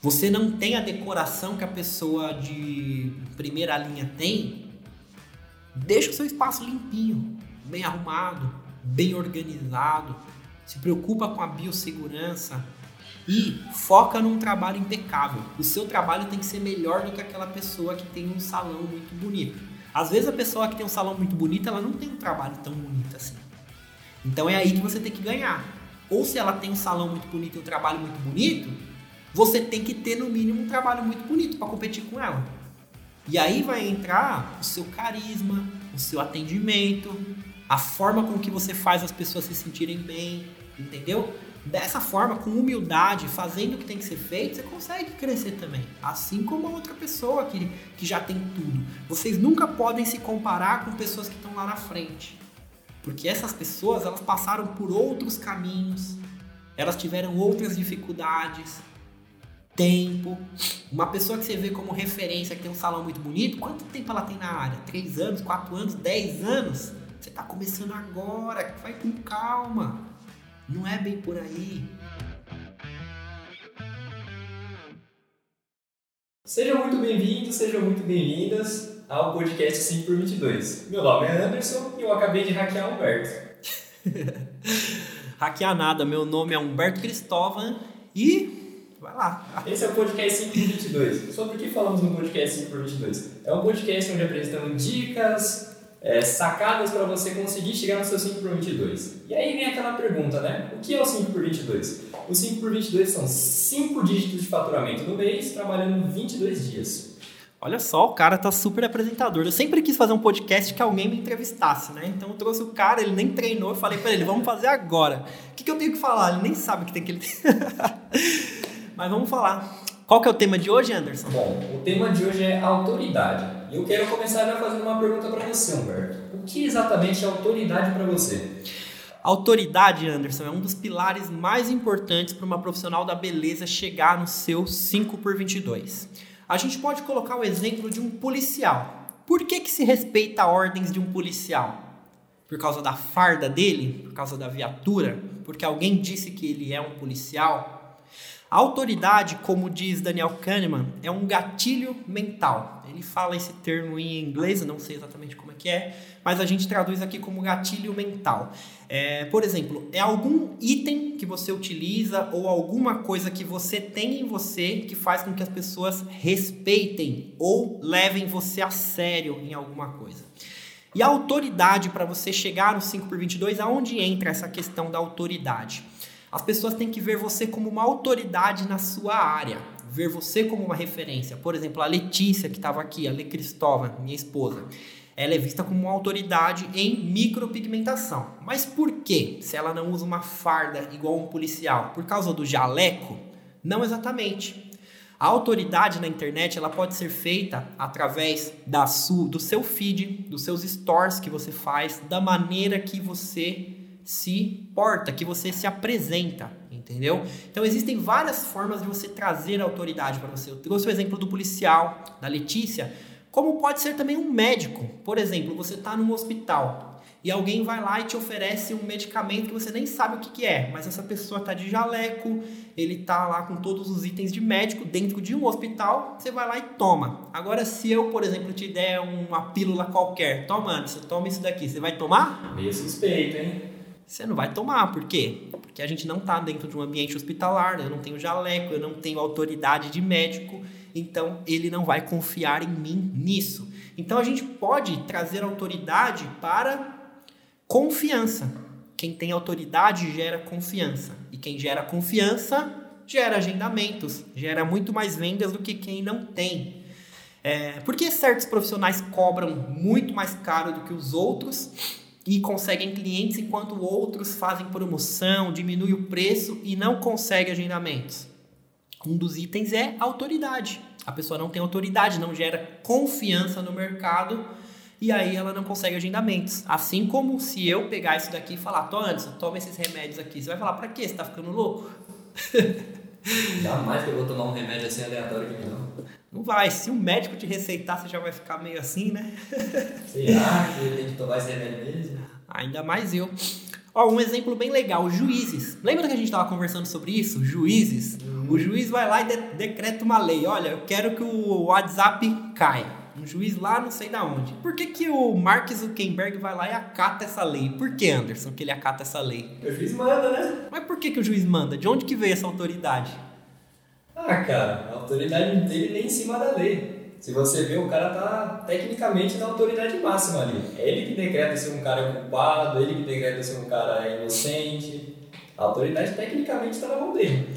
você não tem a decoração que a pessoa de primeira linha tem, deixa o seu espaço limpinho, bem arrumado, bem organizado, se preocupa com a biossegurança e foca num trabalho impecável. O seu trabalho tem que ser melhor do que aquela pessoa que tem um salão muito bonito. Às vezes a pessoa que tem um salão muito bonito, ela não tem um trabalho tão bonito assim. Então é aí que você tem que ganhar. Ou se ela tem um salão muito bonito e um trabalho muito bonito, você tem que ter no mínimo um trabalho muito bonito para competir com ela. E aí vai entrar o seu carisma, o seu atendimento, a forma com que você faz as pessoas se sentirem bem, entendeu? Dessa forma, com humildade, fazendo o que tem que ser feito, você consegue crescer também. Assim como a outra pessoa que, que já tem tudo. Vocês nunca podem se comparar com pessoas que estão lá na frente. Porque essas pessoas, elas passaram por outros caminhos, elas tiveram outras dificuldades, tempo. Uma pessoa que você vê como referência, que tem um salão muito bonito, quanto tempo ela tem na área? Três anos, quatro anos, dez anos? Você está começando agora, vai com calma. Não é bem por aí. Sejam muito bem-vindos, sejam muito bem-vindas ao podcast 5 por 22. Meu nome é Anderson e eu acabei de hackear Humberto. hackear nada, meu nome é Humberto Cristóvão e Vai lá. Esse é o podcast 5 por 22. Sobre o que falamos no podcast 5 por 22? É um podcast onde apresentamos dicas, é, sacadas para você conseguir chegar no seu 5 por 22. E aí vem aquela pergunta, né? O que é o 5 por 22? O 5 por 22 são 5 dígitos de faturamento no mês, trabalhando 22 dias. Olha só, o cara tá super apresentador. Eu sempre quis fazer um podcast que alguém me entrevistasse, né? Então eu trouxe o cara, ele nem treinou, eu falei para ele, vamos fazer agora. O que, que eu tenho que falar? Ele nem sabe o que tem que ele. Mas vamos falar. Qual que é o tema de hoje, Anderson? Bom, o tema de hoje é autoridade. E eu quero começar já fazendo uma pergunta para você, Humberto. O que exatamente é autoridade para você? Autoridade, Anderson, é um dos pilares mais importantes para uma profissional da beleza chegar no seu 5 por 22. A gente pode colocar o exemplo de um policial. Por que, que se respeita ordens de um policial? Por causa da farda dele? Por causa da viatura? Porque alguém disse que ele é um policial? A autoridade, como diz Daniel Kahneman, é um gatilho mental. Ele fala esse termo em inglês, não sei exatamente como é que é, mas a gente traduz aqui como gatilho mental. É, por exemplo, é algum item que você utiliza ou alguma coisa que você tem em você que faz com que as pessoas respeitem ou levem você a sério em alguma coisa. E a autoridade para você chegar no 5 por 22, aonde entra essa questão da autoridade? As pessoas têm que ver você como uma autoridade na sua área, ver você como uma referência. Por exemplo, a Letícia, que estava aqui, a Le Cristóvão, minha esposa, ela é vista como uma autoridade em micropigmentação. Mas por quê? Se ela não usa uma farda igual um policial? Por causa do jaleco? Não exatamente. A autoridade na internet ela pode ser feita através da sua, do seu feed, dos seus stores que você faz, da maneira que você se porta, que você se apresenta, entendeu? Então existem várias formas de você trazer autoridade para você. Eu trouxe o exemplo do policial, da Letícia, como pode ser também um médico. Por exemplo, você está num hospital e alguém vai lá e te oferece um medicamento que você nem sabe o que, que é, mas essa pessoa está de jaleco, ele está lá com todos os itens de médico dentro de um hospital, você vai lá e toma. Agora, se eu, por exemplo, te der uma pílula qualquer, toma, você toma isso daqui, você vai tomar? Meio suspeito, hein? Você não vai tomar. Por quê? Porque a gente não está dentro de um ambiente hospitalar, eu não tenho jaleco, eu não tenho autoridade de médico, então ele não vai confiar em mim nisso. Então a gente pode trazer autoridade para confiança. Quem tem autoridade gera confiança. E quem gera confiança gera agendamentos, gera muito mais vendas do que quem não tem. É, por que certos profissionais cobram muito mais caro do que os outros? E conseguem clientes enquanto outros fazem promoção, diminui o preço e não consegue agendamentos. Um dos itens é autoridade. A pessoa não tem autoridade, não gera confiança no mercado e aí ela não consegue agendamentos. Assim como se eu pegar isso daqui e falar, Tô Anderson, toma esses remédios aqui. Você vai falar, pra quê? Você tá ficando louco? Jamais que eu vou tomar um remédio assim aleatório aqui, não. Não vai. Se o médico te receitar, você já vai ficar meio assim, né? Será que ele tem que tomar esse remédio mesmo? Ainda mais eu. Ó, um exemplo bem legal, juízes. Lembra que a gente estava conversando sobre isso? Juízes. Uhum. O juiz vai lá e de decreta uma lei. Olha, eu quero que o WhatsApp caia. Um juiz lá não sei da onde. Por que, que o Mark Zuckerberg vai lá e acata essa lei? Por que, Anderson, que ele acata essa lei? O juiz manda, né? Mas por que, que o juiz manda? De onde que veio essa autoridade? Ah, cara, a autoridade dele nem em cima da lei. Se você vê, o cara tá tecnicamente na autoridade máxima ali. É ele que decreta se um cara é culpado, ele que decreta se um cara é inocente. A autoridade tecnicamente está na mão dele.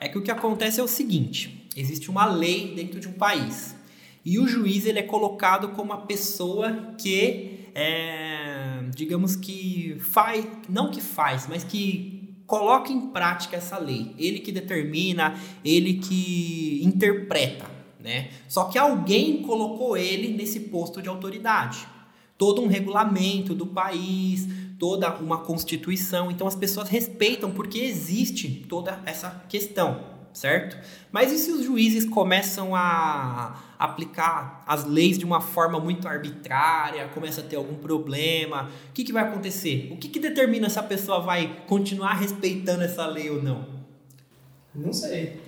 É que o que acontece é o seguinte: existe uma lei dentro de um país. E o juiz ele é colocado como a pessoa que, é, digamos que faz, não que faz, mas que coloca em prática essa lei. Ele que determina, ele que interpreta, né? Só que alguém colocou ele nesse posto de autoridade. Todo um regulamento do país, toda uma constituição. Então as pessoas respeitam porque existe toda essa questão certo? Mas e se os juízes começam a aplicar as leis de uma forma muito arbitrária, começa a ter algum problema? O que, que vai acontecer? O que, que determina se a pessoa vai continuar respeitando essa lei ou não? Não sei.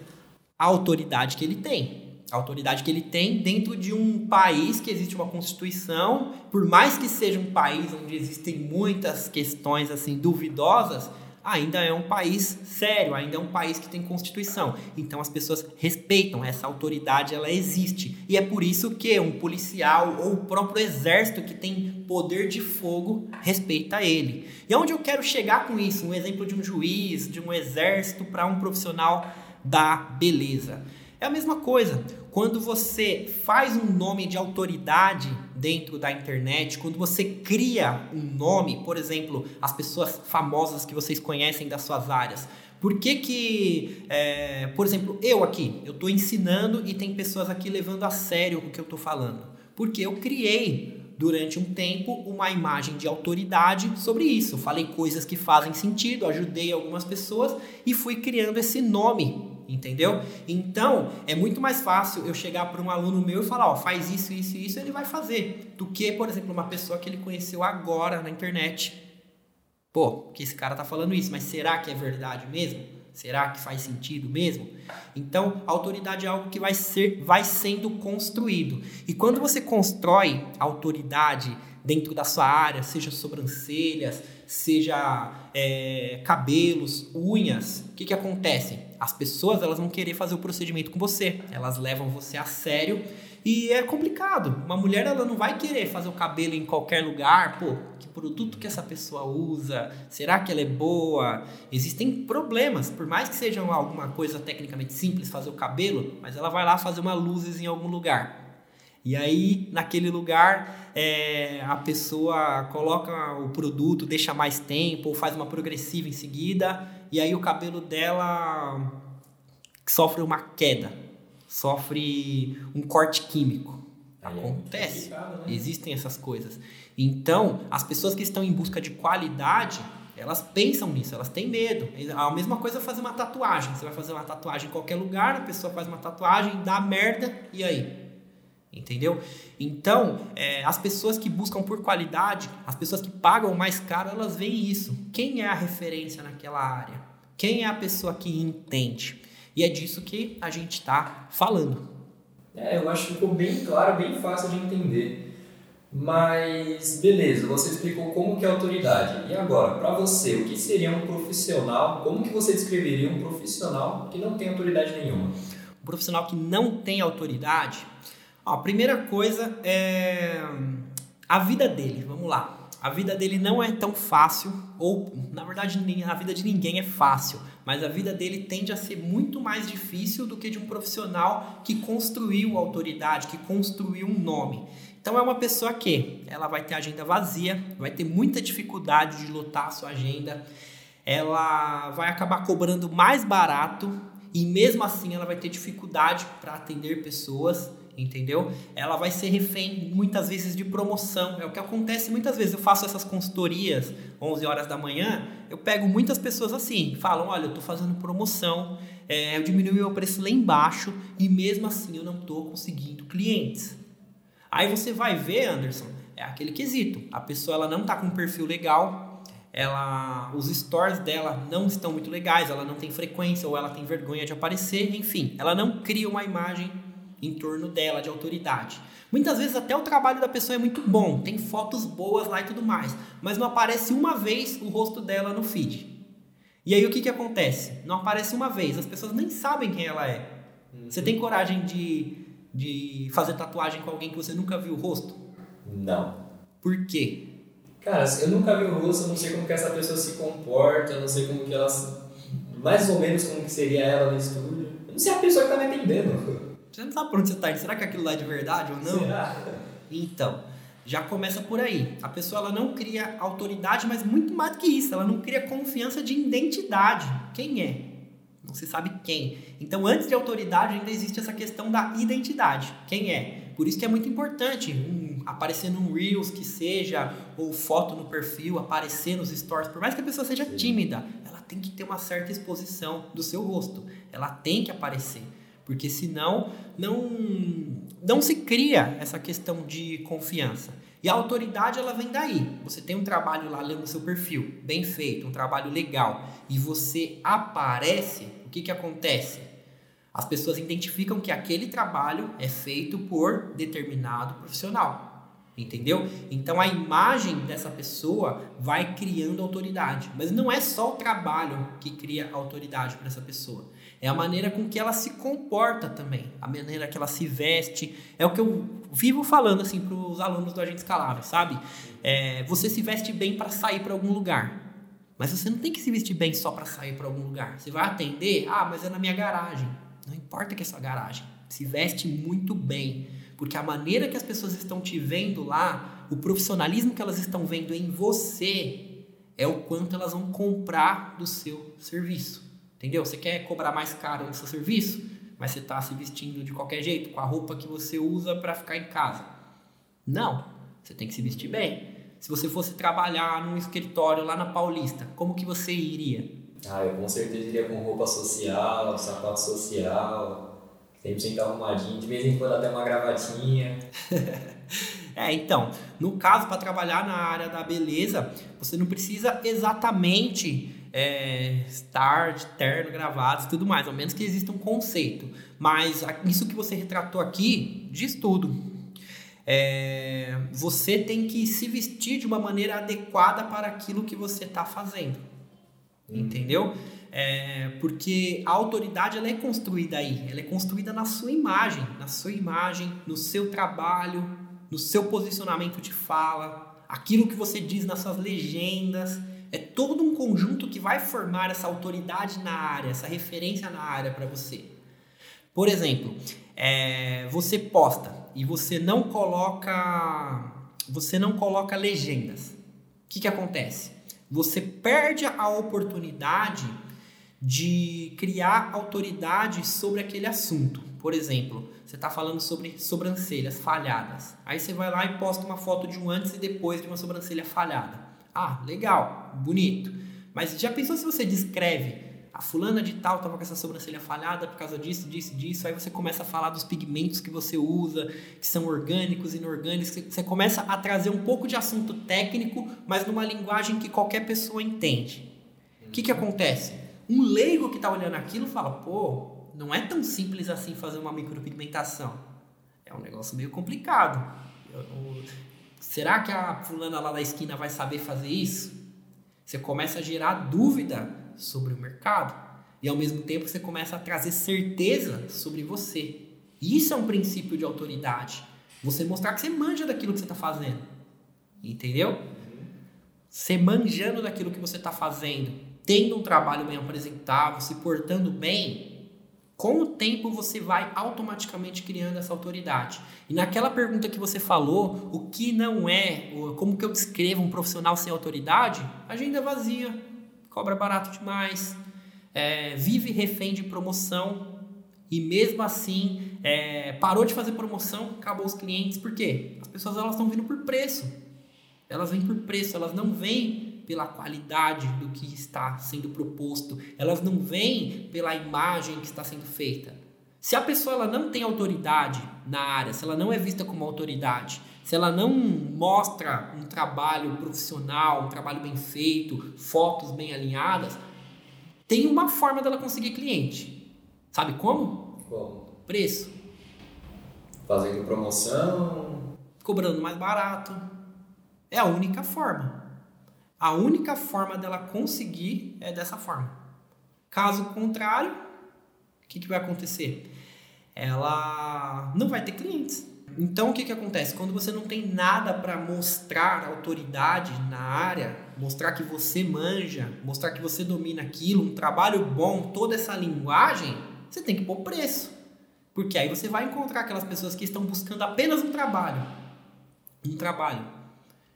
A autoridade que ele tem. A autoridade que ele tem dentro de um país que existe uma constituição, por mais que seja um país onde existem muitas questões assim duvidosas, ainda é um país sério, ainda é um país que tem constituição. Então as pessoas respeitam essa autoridade, ela existe. E é por isso que um policial ou o próprio exército que tem poder de fogo respeita ele. E onde eu quero chegar com isso? Um exemplo de um juiz, de um exército para um profissional da beleza. É a mesma coisa. Quando você faz um nome de autoridade dentro da internet, quando você cria um nome, por exemplo, as pessoas famosas que vocês conhecem das suas áreas, por que que, é, por exemplo, eu aqui, eu estou ensinando e tem pessoas aqui levando a sério o que eu estou falando? Porque eu criei durante um tempo uma imagem de autoridade sobre isso. falei coisas que fazem sentido, ajudei algumas pessoas e fui criando esse nome entendeu? Então, é muito mais fácil eu chegar para um aluno meu e falar, ó, faz isso, isso e isso, ele vai fazer, do que, por exemplo, uma pessoa que ele conheceu agora na internet. Pô, que esse cara tá falando isso, mas será que é verdade mesmo? Será que faz sentido mesmo? Então, autoridade é algo que vai ser vai sendo construído. E quando você constrói autoridade dentro da sua área, seja sobrancelhas, seja é, cabelos, unhas, o que, que acontece? As pessoas elas vão querer fazer o procedimento com você, elas levam você a sério e é complicado. Uma mulher ela não vai querer fazer o cabelo em qualquer lugar, pô, que produto que essa pessoa usa? Será que ela é boa? Existem problemas, por mais que seja alguma coisa tecnicamente simples fazer o cabelo, mas ela vai lá fazer uma luzes em algum lugar. E aí, naquele lugar, é, a pessoa coloca o produto, deixa mais tempo, ou faz uma progressiva em seguida, e aí o cabelo dela sofre uma queda, sofre um corte químico. É Acontece. Né? Existem essas coisas. Então, as pessoas que estão em busca de qualidade, elas pensam nisso, elas têm medo. A mesma coisa é fazer uma tatuagem. Você vai fazer uma tatuagem em qualquer lugar, a pessoa faz uma tatuagem, dá merda, e aí? Entendeu? Então, é, as pessoas que buscam por qualidade, as pessoas que pagam mais caro, elas veem isso. Quem é a referência naquela área? Quem é a pessoa que entende? E é disso que a gente está falando. É, eu acho que ficou bem claro, bem fácil de entender. Mas, beleza, você explicou como que é autoridade. E agora, para você, o que seria um profissional? Como que você descreveria um profissional que não tem autoridade nenhuma? Um profissional que não tem autoridade Ó, a primeira coisa é a vida dele. Vamos lá. A vida dele não é tão fácil, ou na verdade a vida de ninguém é fácil, mas a vida dele tende a ser muito mais difícil do que de um profissional que construiu autoridade, que construiu um nome. Então é uma pessoa que ela vai ter agenda vazia, vai ter muita dificuldade de lotar a sua agenda, ela vai acabar cobrando mais barato e mesmo assim ela vai ter dificuldade para atender pessoas entendeu? Ela vai ser refém muitas vezes de promoção. É o que acontece muitas vezes. Eu faço essas consultorias 11 horas da manhã, eu pego muitas pessoas assim, falam: olha, eu estou fazendo promoção, é, eu diminui meu preço lá embaixo e mesmo assim eu não estou conseguindo clientes. Aí você vai ver, Anderson, é aquele quesito. A pessoa ela não está com um perfil legal, ela, os stories dela não estão muito legais, ela não tem frequência ou ela tem vergonha de aparecer, enfim, ela não cria uma imagem em torno dela de autoridade. Muitas vezes até o trabalho da pessoa é muito bom, tem fotos boas lá e tudo mais, mas não aparece uma vez o rosto dela no feed. E aí o que, que acontece? Não aparece uma vez, as pessoas nem sabem quem ela é. Você tem coragem de, de fazer tatuagem com alguém que você nunca viu o rosto? Não. Por quê? Cara, eu nunca vi o rosto, eu não sei como que essa pessoa se comporta, eu não sei como que ela. Mais ou menos como que seria ela no estúdio. Eu não sei a pessoa que tá me atendendo. Você não sabe por onde você tá indo. Será que aquilo lá é de verdade ou não? Será? Então, já começa por aí. A pessoa ela não cria autoridade, mas muito mais do que isso, ela não cria confiança de identidade. Quem é? Não se sabe quem. Então, antes de autoridade, ainda existe essa questão da identidade. Quem é? Por isso que é muito importante um, aparecer num Reels que seja, ou foto no perfil, aparecer nos stories. Por mais que a pessoa seja tímida, ela tem que ter uma certa exposição do seu rosto. Ela tem que aparecer. Porque senão não, não se cria essa questão de confiança. E a autoridade ela vem daí. Você tem um trabalho lá lendo seu perfil, bem feito, um trabalho legal, e você aparece, o que, que acontece? As pessoas identificam que aquele trabalho é feito por determinado profissional. Entendeu? Então a imagem dessa pessoa vai criando autoridade. Mas não é só o trabalho que cria autoridade para essa pessoa. É a maneira com que ela se comporta também, a maneira que ela se veste. É o que eu vivo falando assim para os alunos do Agente Escalável, sabe? É, você se veste bem para sair para algum lugar. Mas você não tem que se vestir bem só para sair para algum lugar. Você vai atender, ah, mas é na minha garagem. Não importa que é sua garagem. Se veste muito bem. Porque a maneira que as pessoas estão te vendo lá, o profissionalismo que elas estão vendo em você, é o quanto elas vão comprar do seu serviço. Entendeu? Você quer cobrar mais caro no seu serviço, mas você está se vestindo de qualquer jeito, com a roupa que você usa para ficar em casa. Não, você tem que se vestir bem. Se você fosse trabalhar num escritório lá na Paulista, como que você iria? Ah, eu com certeza iria com roupa social, sapato social, 100% arrumadinho, de vez em quando até uma gravatinha. é, então, no caso, para trabalhar na área da beleza, você não precisa exatamente é, estar de terno, gravado e tudo mais, ao menos que exista um conceito. Mas isso que você retratou aqui diz tudo. É, você tem que se vestir de uma maneira adequada para aquilo que você está fazendo. Hum. Entendeu? É, porque a autoridade ela é construída aí, ela é construída na sua imagem, na sua imagem, no seu trabalho, no seu posicionamento de fala, aquilo que você diz nas suas legendas. É todo um conjunto que vai formar essa autoridade na área, essa referência na área para você. Por exemplo, é, você posta e você não coloca, você não coloca legendas. O que, que acontece? Você perde a oportunidade de criar autoridade sobre aquele assunto. Por exemplo, você está falando sobre sobrancelhas falhadas. Aí você vai lá e posta uma foto de um antes e depois de uma sobrancelha falhada. Ah, legal, bonito. Mas já pensou se você descreve a fulana de tal estava com essa sobrancelha falhada por causa disso, disso, disso. Aí você começa a falar dos pigmentos que você usa, que são orgânicos, inorgânicos. Você começa a trazer um pouco de assunto técnico, mas numa linguagem que qualquer pessoa entende. O que, que acontece? Um leigo que está olhando aquilo fala: pô, não é tão simples assim fazer uma micropigmentação. É um negócio meio complicado. Eu, Será que a fulana lá da esquina vai saber fazer isso? Você começa a gerar dúvida sobre o mercado e ao mesmo tempo você começa a trazer certeza sobre você. Isso é um princípio de autoridade. Você mostrar que você manja daquilo que você está fazendo. Entendeu? Você manjando daquilo que você está fazendo, tendo um trabalho bem apresentável, se portando bem, com o tempo você vai automaticamente criando essa autoridade. E naquela pergunta que você falou, o que não é, como que eu descrevo um profissional sem autoridade? Agenda vazia, cobra barato demais, é, vive refém de promoção e mesmo assim é, parou de fazer promoção, acabou os clientes. Por quê? As pessoas elas estão vindo por preço. Elas vêm por preço, elas não vêm pela qualidade do que está sendo proposto, elas não vêm pela imagem que está sendo feita. Se a pessoa ela não tem autoridade na área, se ela não é vista como autoridade, se ela não mostra um trabalho profissional, um trabalho bem feito, fotos bem alinhadas, tem uma forma dela conseguir cliente. Sabe como? Como? Preço. Fazendo promoção. Cobrando mais barato. É a única forma. A única forma dela conseguir é dessa forma. Caso contrário, o que, que vai acontecer? Ela não vai ter clientes. Então o que, que acontece? Quando você não tem nada para mostrar autoridade na área, mostrar que você manja, mostrar que você domina aquilo, um trabalho bom, toda essa linguagem, você tem que pôr preço. Porque aí você vai encontrar aquelas pessoas que estão buscando apenas um trabalho. Um trabalho.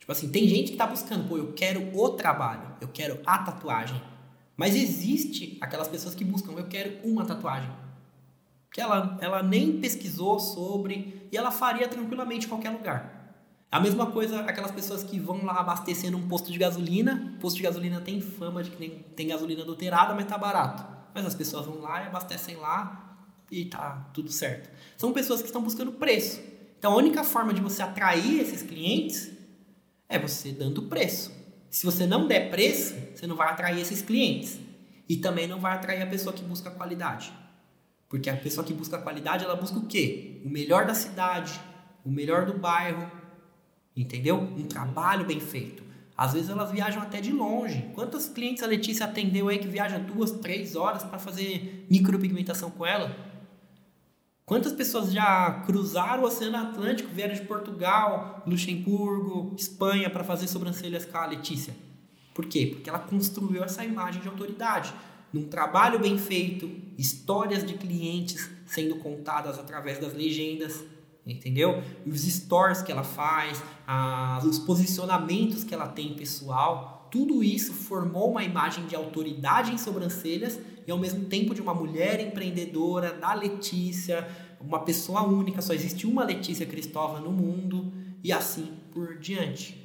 Tipo assim, tem gente que está buscando, pô, eu quero o trabalho, eu quero a tatuagem. Mas existe aquelas pessoas que buscam, eu quero uma tatuagem. Que ela, ela nem pesquisou sobre e ela faria tranquilamente em qualquer lugar. A mesma coisa aquelas pessoas que vão lá abastecer num posto de gasolina. O posto de gasolina tem fama de que tem, tem gasolina adulterada, mas tá barato. Mas as pessoas vão lá e abastecem lá e tá tudo certo. São pessoas que estão buscando preço. Então a única forma de você atrair esses clientes é você dando preço. Se você não der preço, você não vai atrair esses clientes. E também não vai atrair a pessoa que busca qualidade. Porque a pessoa que busca qualidade, ela busca o quê? O melhor da cidade, o melhor do bairro, entendeu? Um trabalho bem feito. Às vezes elas viajam até de longe. Quantos clientes a Letícia atendeu aí que viaja duas, três horas para fazer micropigmentação com ela? Quantas pessoas já cruzaram o Oceano Atlântico, vieram de Portugal, Luxemburgo, Espanha para fazer sobrancelhas com a Letícia? Por quê? Porque ela construiu essa imagem de autoridade. Num trabalho bem feito, histórias de clientes sendo contadas através das legendas, entendeu? E os stories que ela faz, os posicionamentos que ela tem pessoal, tudo isso formou uma imagem de autoridade em sobrancelhas e ao mesmo tempo de uma mulher empreendedora, da Letícia, uma pessoa única, só existe uma Letícia Cristóvão no mundo e assim por diante.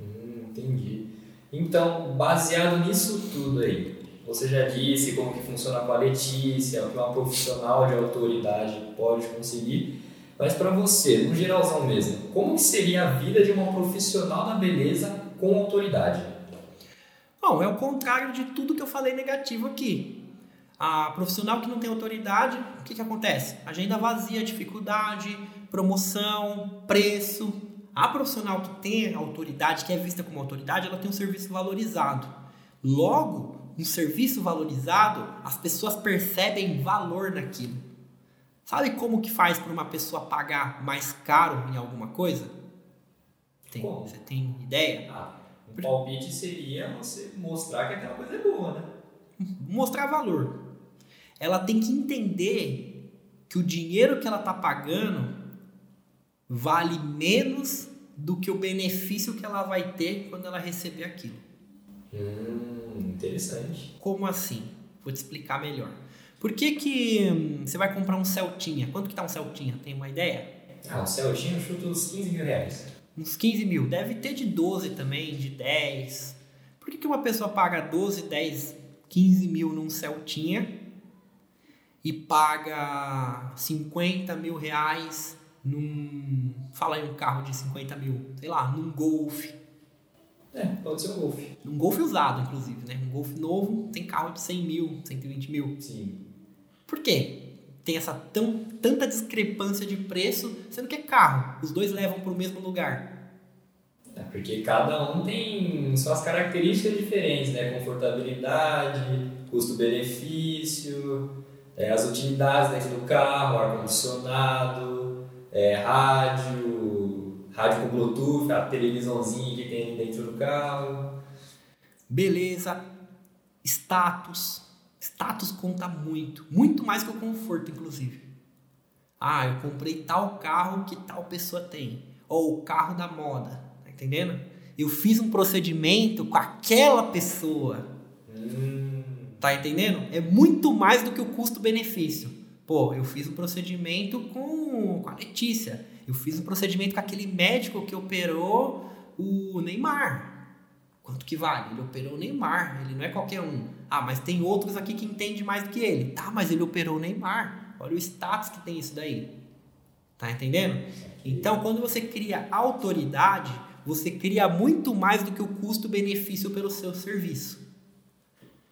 Hum, entendi. Então, baseado nisso tudo aí, você já disse como que funciona com a Letícia, o que uma profissional de autoridade pode conseguir, mas para você, no geralzão mesmo, como que seria a vida de uma profissional da beleza com autoridade? Bom, é o contrário de tudo que eu falei negativo aqui. A profissional que não tem autoridade, o que, que acontece? Agenda vazia, dificuldade, promoção, preço. A profissional que tem autoridade, que é vista como autoridade, ela tem um serviço valorizado. Logo, um serviço valorizado, as pessoas percebem valor naquilo. Sabe como que faz para uma pessoa pagar mais caro em alguma coisa? Tem, você tem ideia? Ah, o palpite seria você mostrar que aquela coisa é boa, né? Mostrar valor. Ela tem que entender que o dinheiro que ela está pagando vale menos do que o benefício que ela vai ter quando ela receber aquilo. Hum, interessante. Como assim? Vou te explicar melhor. Por que, que hum, você vai comprar um Celtinha? Quanto que tá um Celtinha? Tem uma ideia? Ah, um Celtinha eu chuto uns 15 mil reais. Uns 15 mil. Deve ter de 12 também, de 10. Por que, que uma pessoa paga 12, 10, 15 mil num Celtinha e paga 50 mil reais num. Fala aí um carro de 50 mil, sei lá, num Golf. É, pode ser um Golf. Um Golf usado, inclusive, né? Um Golf novo tem carro de 100 mil, 120 mil. Sim. Por quê? Tem essa tão, tanta discrepância de preço, sendo que é carro. Os dois levam para o mesmo lugar. É porque cada um tem suas características diferentes, né? Confortabilidade, custo-benefício, é, as utilidades dentro do carro, ar-condicionado, é, rádio, rádio com Bluetooth, a televisãozinha que tem dentro do carro. Beleza, status. Status conta muito, muito mais que o conforto, inclusive. Ah, eu comprei tal carro que tal pessoa tem, ou o carro da moda, entendendo? Eu fiz um procedimento com aquela pessoa. Hum, Tá entendendo? É muito mais do que o custo-benefício. Pô, eu fiz um procedimento com, com a Letícia. Eu fiz um procedimento com aquele médico que operou o Neymar. Quanto que vale? Ele operou o Neymar. Ele não é qualquer um. Ah, mas tem outros aqui que entendem mais do que ele. Tá, mas ele operou o Neymar. Olha o status que tem isso daí. Tá entendendo? Então, quando você cria autoridade, você cria muito mais do que o custo-benefício pelo seu serviço.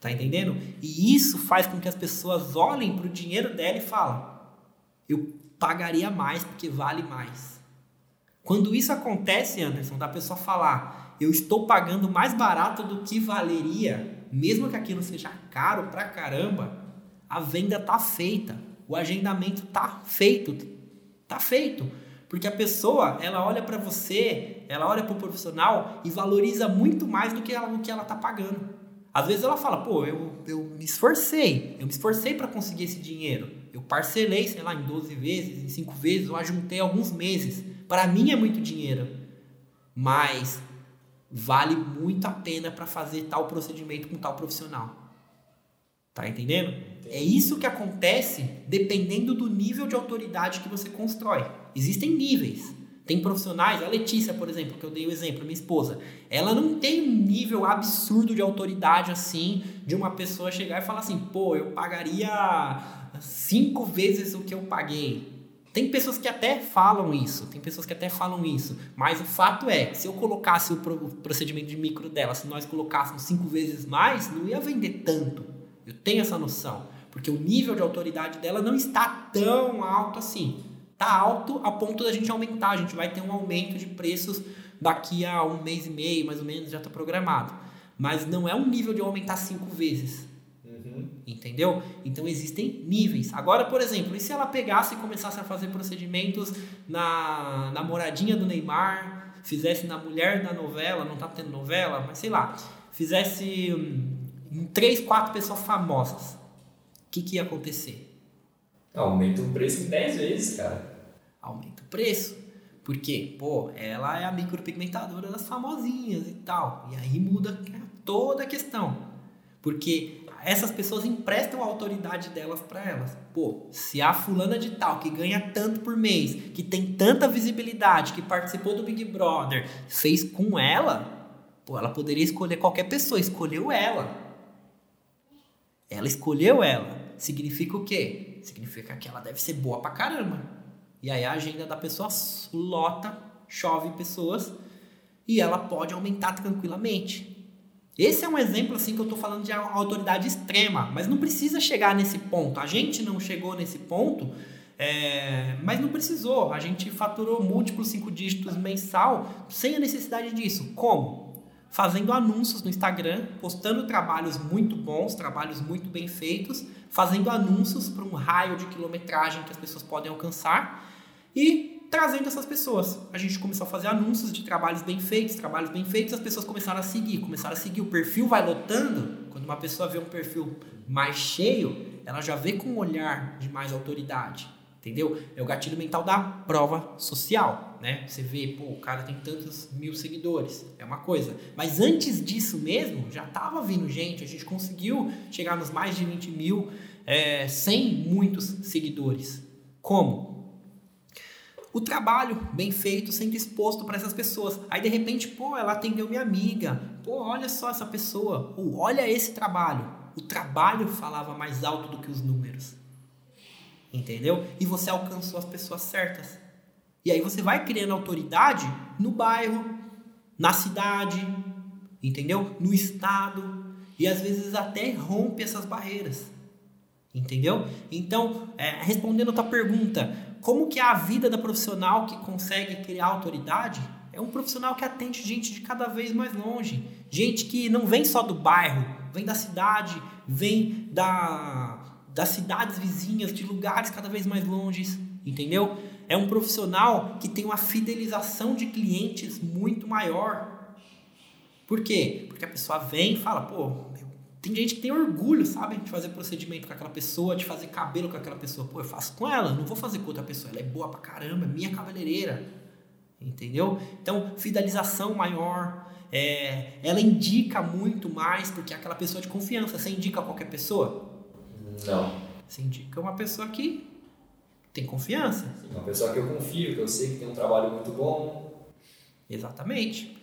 Tá entendendo? E isso faz com que as pessoas olhem para o dinheiro dela e falem: eu pagaria mais porque vale mais. Quando isso acontece, Anderson, da pessoa falar: eu estou pagando mais barato do que valeria, mesmo que aquilo seja caro pra caramba, a venda tá feita, o agendamento tá feito, tá feito. Porque a pessoa, ela olha para você, ela olha para o profissional e valoriza muito mais do que ela, do que ela tá pagando. Às vezes ela fala, pô, eu, eu me esforcei, eu me esforcei para conseguir esse dinheiro. Eu parcelei, sei lá, em 12 vezes, em 5 vezes, eu ajuntei alguns meses. Para mim é muito dinheiro. Mas vale muito a pena para fazer tal procedimento com tal profissional. Tá entendendo? É isso que acontece dependendo do nível de autoridade que você constrói. Existem níveis. Tem profissionais, a Letícia, por exemplo, que eu dei o exemplo, minha esposa, ela não tem um nível absurdo de autoridade assim, de uma pessoa chegar e falar assim, pô, eu pagaria cinco vezes o que eu paguei. Tem pessoas que até falam isso, tem pessoas que até falam isso, mas o fato é que se eu colocasse o procedimento de micro dela, se nós colocássemos cinco vezes mais, não ia vender tanto. Eu tenho essa noção, porque o nível de autoridade dela não está tão alto assim tá alto a ponto da gente aumentar. A gente vai ter um aumento de preços daqui a um mês e meio, mais ou menos, já está programado. Mas não é um nível de aumentar cinco vezes. Uhum. Entendeu? Então existem níveis. Agora, por exemplo, e se ela pegasse e começasse a fazer procedimentos na, na moradinha do Neymar, fizesse na mulher da novela, não tá tendo novela, mas sei lá, fizesse hum, em três, quatro pessoas famosas, o que, que ia acontecer? Aumenta o preço em 10 vezes, cara. Aumenta o preço. Porque, pô, ela é a micropigmentadora das famosinhas e tal. E aí muda toda a questão. Porque essas pessoas emprestam a autoridade delas para elas. Pô, se a fulana de tal que ganha tanto por mês, que tem tanta visibilidade, que participou do Big Brother, fez com ela, pô, ela poderia escolher qualquer pessoa, escolheu ela. Ela escolheu ela. Significa o quê? Significa que ela deve ser boa pra caramba. E aí a agenda da pessoa lota, chove pessoas e ela pode aumentar tranquilamente. Esse é um exemplo assim que eu estou falando de autoridade extrema, mas não precisa chegar nesse ponto. A gente não chegou nesse ponto, é, mas não precisou. A gente faturou múltiplos cinco dígitos mensal sem a necessidade disso. Como? Fazendo anúncios no Instagram, postando trabalhos muito bons, trabalhos muito bem feitos, fazendo anúncios para um raio de quilometragem que as pessoas podem alcançar e trazendo essas pessoas. A gente começou a fazer anúncios de trabalhos bem feitos, trabalhos bem feitos, as pessoas começaram a seguir, começaram a seguir, o perfil vai lotando. Quando uma pessoa vê um perfil mais cheio, ela já vê com um olhar de mais autoridade. Entendeu? É o gatilho mental da prova social, né? Você vê, pô, o cara tem tantos mil seguidores, é uma coisa. Mas antes disso mesmo, já estava vindo gente, a gente conseguiu chegar nos mais de 20 mil é, sem muitos seguidores. Como? O trabalho bem feito, sendo exposto para essas pessoas. Aí de repente, pô, ela atendeu minha amiga. Pô, olha só essa pessoa. Ou olha esse trabalho. O trabalho falava mais alto do que os números entendeu? E você alcançou as pessoas certas. E aí você vai criando autoridade no bairro, na cidade, entendeu? No estado e às vezes até rompe essas barreiras. Entendeu? Então, é, respondendo a tua pergunta, como que é a vida da profissional que consegue criar autoridade? É um profissional que atende gente de cada vez mais longe. Gente que não vem só do bairro, vem da cidade, vem da, das cidades vizinhas, de lugares cada vez mais longes, entendeu? É um profissional que tem uma fidelização de clientes muito maior. Por quê? Porque a pessoa vem e fala, pô, tem gente que tem orgulho, sabe, de fazer procedimento com aquela pessoa, de fazer cabelo com aquela pessoa. Pô, eu faço com ela, não vou fazer com outra pessoa. Ela é boa pra caramba, é minha cabeleireira. Entendeu? Então, fidelização maior. É, ela indica muito mais porque é aquela pessoa de confiança. Você indica qualquer pessoa? Não. Você indica uma pessoa que tem confiança. Sim, uma pessoa que eu confio, que eu sei que tem um trabalho muito bom. Exatamente.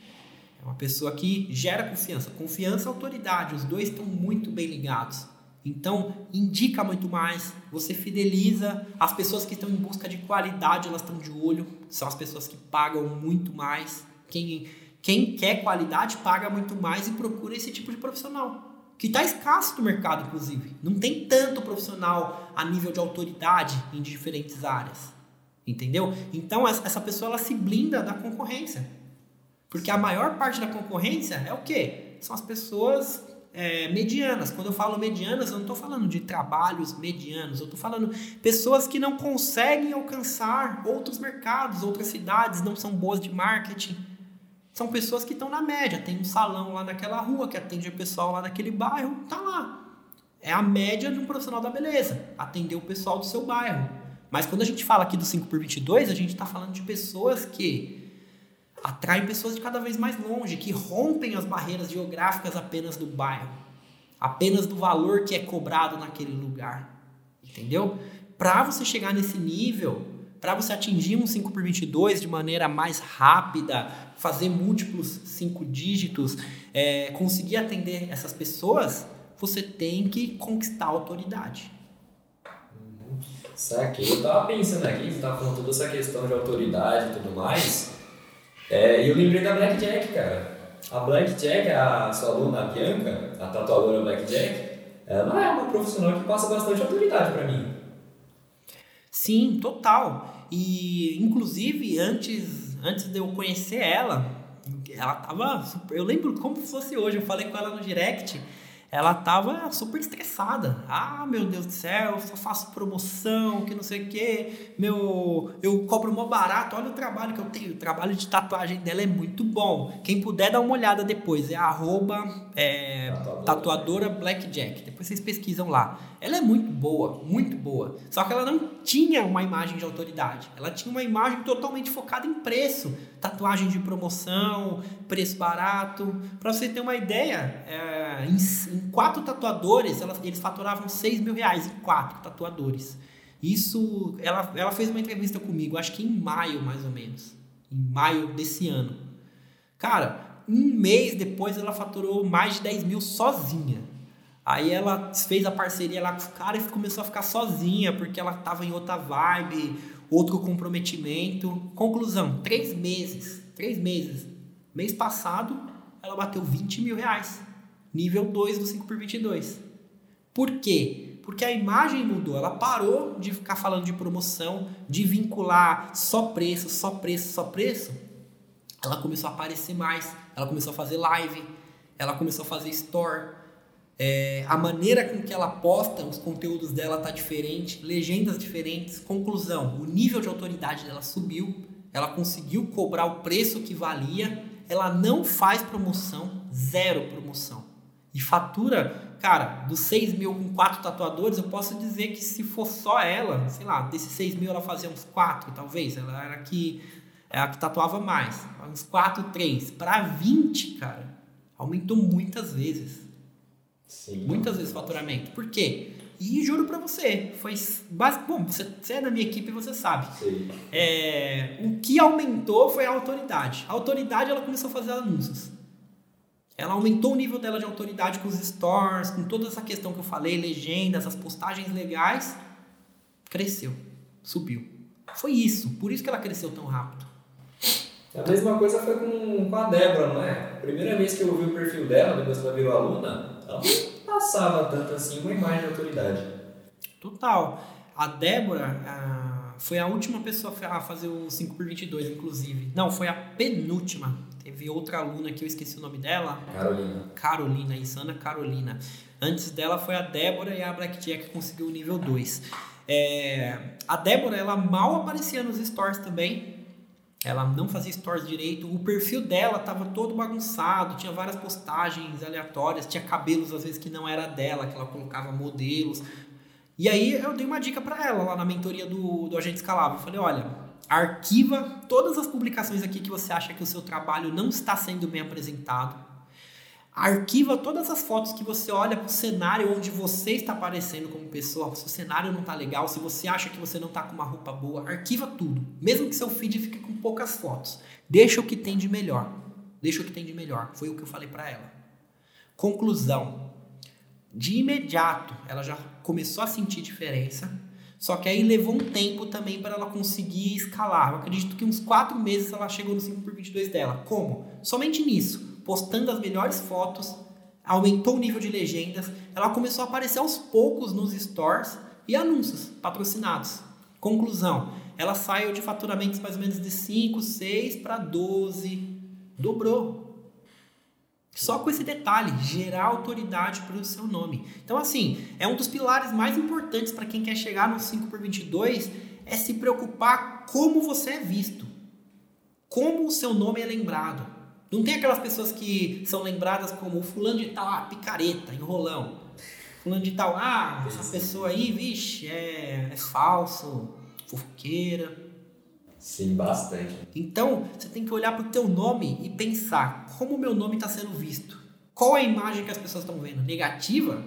É uma pessoa que gera confiança. Confiança e autoridade, os dois estão muito bem ligados. Então, indica muito mais, você fideliza, as pessoas que estão em busca de qualidade, elas estão de olho, são as pessoas que pagam muito mais. Quem, quem quer qualidade paga muito mais e procura esse tipo de profissional. Que está escasso no mercado, inclusive. Não tem tanto profissional a nível de autoridade em diferentes áreas. Entendeu? Então, essa pessoa ela se blinda da concorrência. Porque a maior parte da concorrência é o quê? São as pessoas é, medianas. Quando eu falo medianas, eu não estou falando de trabalhos medianos, eu estou falando pessoas que não conseguem alcançar outros mercados, outras cidades, não são boas de marketing. São pessoas que estão na média. Tem um salão lá naquela rua que atende o pessoal lá naquele bairro, tá lá. É a média de um profissional da beleza, atender o pessoal do seu bairro. Mas quando a gente fala aqui do 5 por 22, a gente está falando de pessoas que atraem pessoas de cada vez mais longe, que rompem as barreiras geográficas apenas do bairro, apenas do valor que é cobrado naquele lugar. Entendeu? Para você chegar nesse nível, para você atingir um 5 por 22 de maneira mais rápida, fazer múltiplos 5 dígitos, é, conseguir atender essas pessoas, você tem que conquistar a autoridade. Saquei. Eu tava pensando aqui, você tava falando toda essa questão de autoridade e tudo mais. É, e eu lembrei da Blackjack, cara. A Blackjack, a sua aluna Bianca, a tatuadora Blackjack, ela é uma profissional que passa bastante autoridade para mim. Sim, total. E inclusive antes, antes de eu conhecer ela, ela tava. Eu lembro como fosse hoje, eu falei com ela no direct ela tava super estressada. Ah, meu Deus do céu, só faço promoção, que não sei o quê. Meu, eu cobro mó barato. Olha o trabalho que eu tenho. O trabalho de tatuagem dela é muito bom. Quem puder dar uma olhada depois, é arroba é, tatuadora Blackjack. Depois vocês pesquisam lá. Ela é muito boa, muito boa. Só que ela não tinha uma imagem de autoridade. Ela tinha uma imagem totalmente focada em preço. Tatuagem de promoção, preço barato. Para você ter uma ideia, é, em, em, quatro tatuadores, ela, eles faturavam 6 mil reais em quatro tatuadores. Isso, ela, ela fez uma entrevista comigo, acho que em maio mais ou menos. Em maio desse ano. Cara, um mês depois ela faturou mais de 10 mil sozinha. Aí ela fez a parceria lá com os caras e começou a ficar sozinha, porque ela estava em outra vibe, outro comprometimento. Conclusão, três meses, três meses. Mês passado, ela bateu 20 mil reais. Nível 2 do 5 por 22. Por quê? Porque a imagem mudou. Ela parou de ficar falando de promoção, de vincular só preço, só preço, só preço. Ela começou a aparecer mais. Ela começou a fazer live. Ela começou a fazer store é, a maneira com que ela posta os conteúdos dela tá diferente, legendas diferentes. Conclusão: o nível de autoridade dela subiu, ela conseguiu cobrar o preço que valia, ela não faz promoção, zero promoção. E fatura, cara, dos 6 mil com quatro tatuadores, eu posso dizer que se for só ela, sei lá, desses 6 mil ela fazia uns quatro, talvez. Ela era a que, era a que tatuava mais. Uns 4, 3. Para 20, cara, aumentou muitas vezes. Sim. Muitas vezes faturamento. Por quê? E juro para você, foi básico. Bom, você, você, é da minha equipe e você sabe. É, o que aumentou foi a autoridade. A autoridade ela começou a fazer anúncios. Ela aumentou o nível dela de autoridade com os stores, com toda essa questão que eu falei, legendas, as postagens legais. Cresceu, subiu. Foi isso, por isso que ela cresceu tão rápido. A mesma coisa foi com, com a Débora, não é? Primeira vez que eu vi o perfil dela, depois que ela virou aluna, ela não passava tanto assim uma imagem de autoridade. Total. A Débora a, foi a última pessoa a fazer o 5 por 22 inclusive. Não, foi a penúltima. Teve outra aluna que eu esqueci o nome dela. Carolina. Carolina, isso, Ana Carolina. Antes dela foi a Débora e a Blackjack que conseguiu o nível 2. É, a Débora, ela mal aparecia nos stores também ela não fazia stories direito, o perfil dela estava todo bagunçado, tinha várias postagens aleatórias, tinha cabelos às vezes que não era dela, que ela colocava modelos. E aí eu dei uma dica para ela lá na mentoria do, do Agente Escalável. Eu falei: olha, arquiva todas as publicações aqui que você acha que o seu trabalho não está sendo bem apresentado Arquiva todas as fotos que você olha para o cenário onde você está aparecendo como pessoa. Se o cenário não está legal, se você acha que você não está com uma roupa boa, arquiva tudo. Mesmo que seu feed fique com poucas fotos. Deixa o que tem de melhor. Deixa o que tem de melhor. Foi o que eu falei para ela. Conclusão. de imediato ela já começou a sentir diferença. Só que aí levou um tempo também para ela conseguir escalar. Eu acredito que uns quatro meses ela chegou no 5 por 22 dela. Como? Somente nisso, postando as melhores fotos, aumentou o nível de legendas, ela começou a aparecer aos poucos nos stores e anúncios patrocinados. Conclusão, ela saiu de faturamentos mais ou menos de 5, 6 para 12, dobrou. Só com esse detalhe, gerar autoridade para o seu nome. Então, assim, é um dos pilares mais importantes para quem quer chegar no 5 por 22 é se preocupar como você é visto. Como o seu nome é lembrado. Não tem aquelas pessoas que são lembradas como fulano de tal, ah, picareta, enrolão. Fulano de tal, ah, essa pessoa aí, vixe, é, é falso, fofoqueira. Sim, bastante. Então, você tem que olhar para o teu nome e pensar como o meu nome está sendo visto. Qual é a imagem que as pessoas estão vendo? Negativa?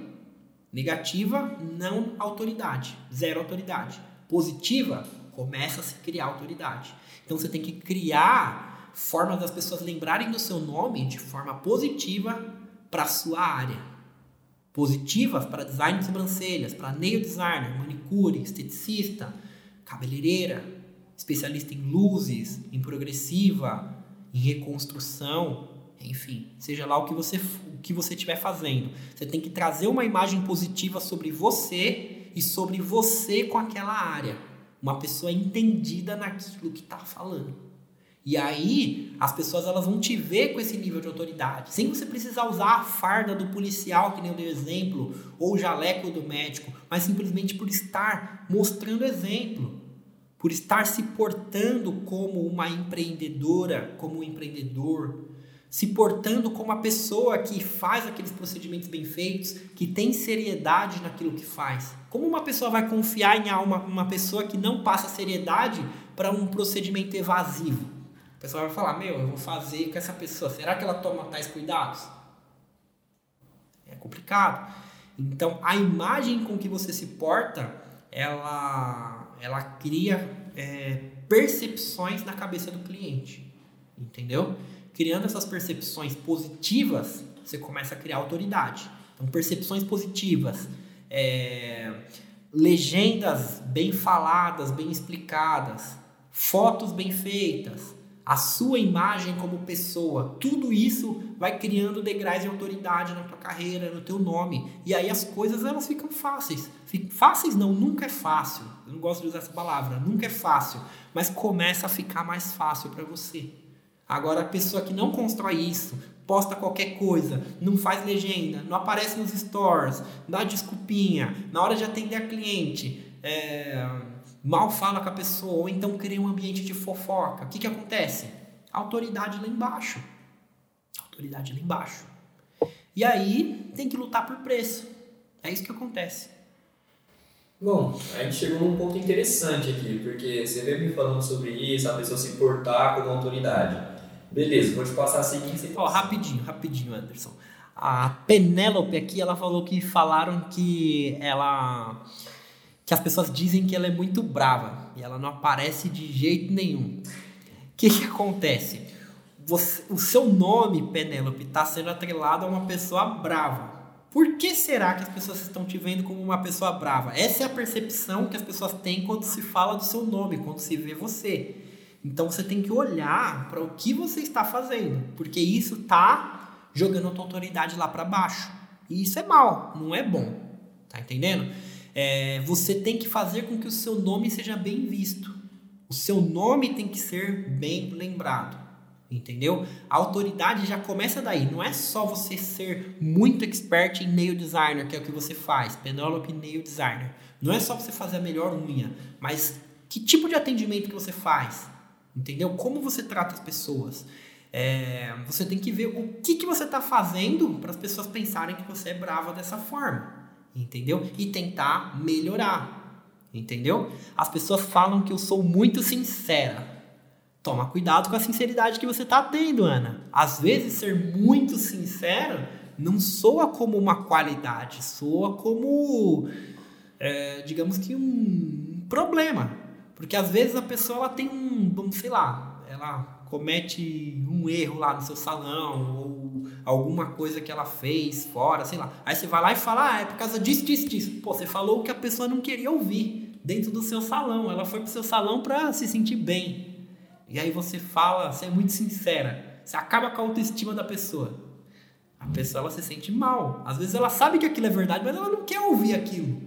Negativa, não autoridade. Zero autoridade. Positiva, começa a se criar autoridade. Então, você tem que criar formas das pessoas lembrarem do seu nome de forma positiva para a sua área. Positivas para design de sobrancelhas, para nail designer, manicure, esteticista, cabeleireira, especialista em luzes, em progressiva, em reconstrução, enfim, seja lá o que você o que você estiver fazendo. Você tem que trazer uma imagem positiva sobre você e sobre você com aquela área. Uma pessoa entendida naquilo que está falando. E aí, as pessoas elas vão te ver com esse nível de autoridade, sem você precisar usar a farda do policial, que nem eu dei exemplo, ou o jaleco do médico, mas simplesmente por estar mostrando exemplo por estar se portando como uma empreendedora, como um empreendedor, se portando como uma pessoa que faz aqueles procedimentos bem feitos, que tem seriedade naquilo que faz. Como uma pessoa vai confiar em uma, uma pessoa que não passa seriedade para um procedimento evasivo? A pessoa vai falar: Meu, eu vou fazer com essa pessoa, será que ela toma tais cuidados? É complicado. Então, a imagem com que você se porta, ela ela cria é, percepções na cabeça do cliente, entendeu? Criando essas percepções positivas, você começa a criar autoridade. Então, percepções positivas, é, legendas bem faladas, bem explicadas, fotos bem feitas, a sua imagem como pessoa, tudo isso vai criando degraus de autoridade na tua carreira, no teu nome. E aí as coisas elas ficam fáceis. Fáceis não, nunca é fácil. Eu não gosto de usar essa palavra, nunca é fácil, mas começa a ficar mais fácil para você. Agora a pessoa que não constrói isso, posta qualquer coisa, não faz legenda, não aparece nos stores, dá desculpinha, na hora de atender a cliente, é mal fala com a pessoa, ou então cria um ambiente de fofoca. O que, que acontece? autoridade lá embaixo. autoridade lá embaixo. E aí tem que lutar por preço. É isso que acontece. Bom, a gente chegou num ponto interessante aqui, porque você veio me falando sobre isso, a pessoa se portar como autoridade. Beleza, vou te passar a seguinte. Ó, rapidinho, rapidinho, Anderson. A Penélope aqui, ela falou que falaram que ela que as pessoas dizem que ela é muito brava e ela não aparece de jeito nenhum. O que, que acontece? Você, o seu nome, Penélope, está sendo atrelado a uma pessoa brava. Por que será que as pessoas estão te vendo como uma pessoa brava? Essa é a percepção que as pessoas têm quando se fala do seu nome, quando se vê você. Então você tem que olhar para o que você está fazendo, porque isso está jogando a tua autoridade lá para baixo. E isso é mal, não é bom. Tá entendendo? É, você tem que fazer com que o seu nome seja bem visto. O seu nome tem que ser bem lembrado. Entendeu? A autoridade já começa daí. Não é só você ser muito expert em nail designer, que é o que você faz, Penelope Nail Designer. Não é só você fazer a melhor unha, mas que tipo de atendimento que você faz? Entendeu? Como você trata as pessoas? É, você tem que ver o que, que você está fazendo para as pessoas pensarem que você é brava dessa forma entendeu? E tentar melhorar, entendeu? As pessoas falam que eu sou muito sincera. Toma cuidado com a sinceridade que você está tendo, Ana. Às vezes ser muito sincero não soa como uma qualidade, soa como, é, digamos que um problema. Porque às vezes a pessoa ela tem um, vamos sei lá, ela comete um erro lá no seu salão ou alguma coisa que ela fez fora, sei lá. Aí você vai lá e fala, ah, é por causa disso, disso, disso. Pô, você falou o que a pessoa não queria ouvir dentro do seu salão. Ela foi pro seu salão para se sentir bem. E aí você fala, você é muito sincera. Você acaba com a autoestima da pessoa. A pessoa ela se sente mal. Às vezes ela sabe que aquilo é verdade, mas ela não quer ouvir aquilo.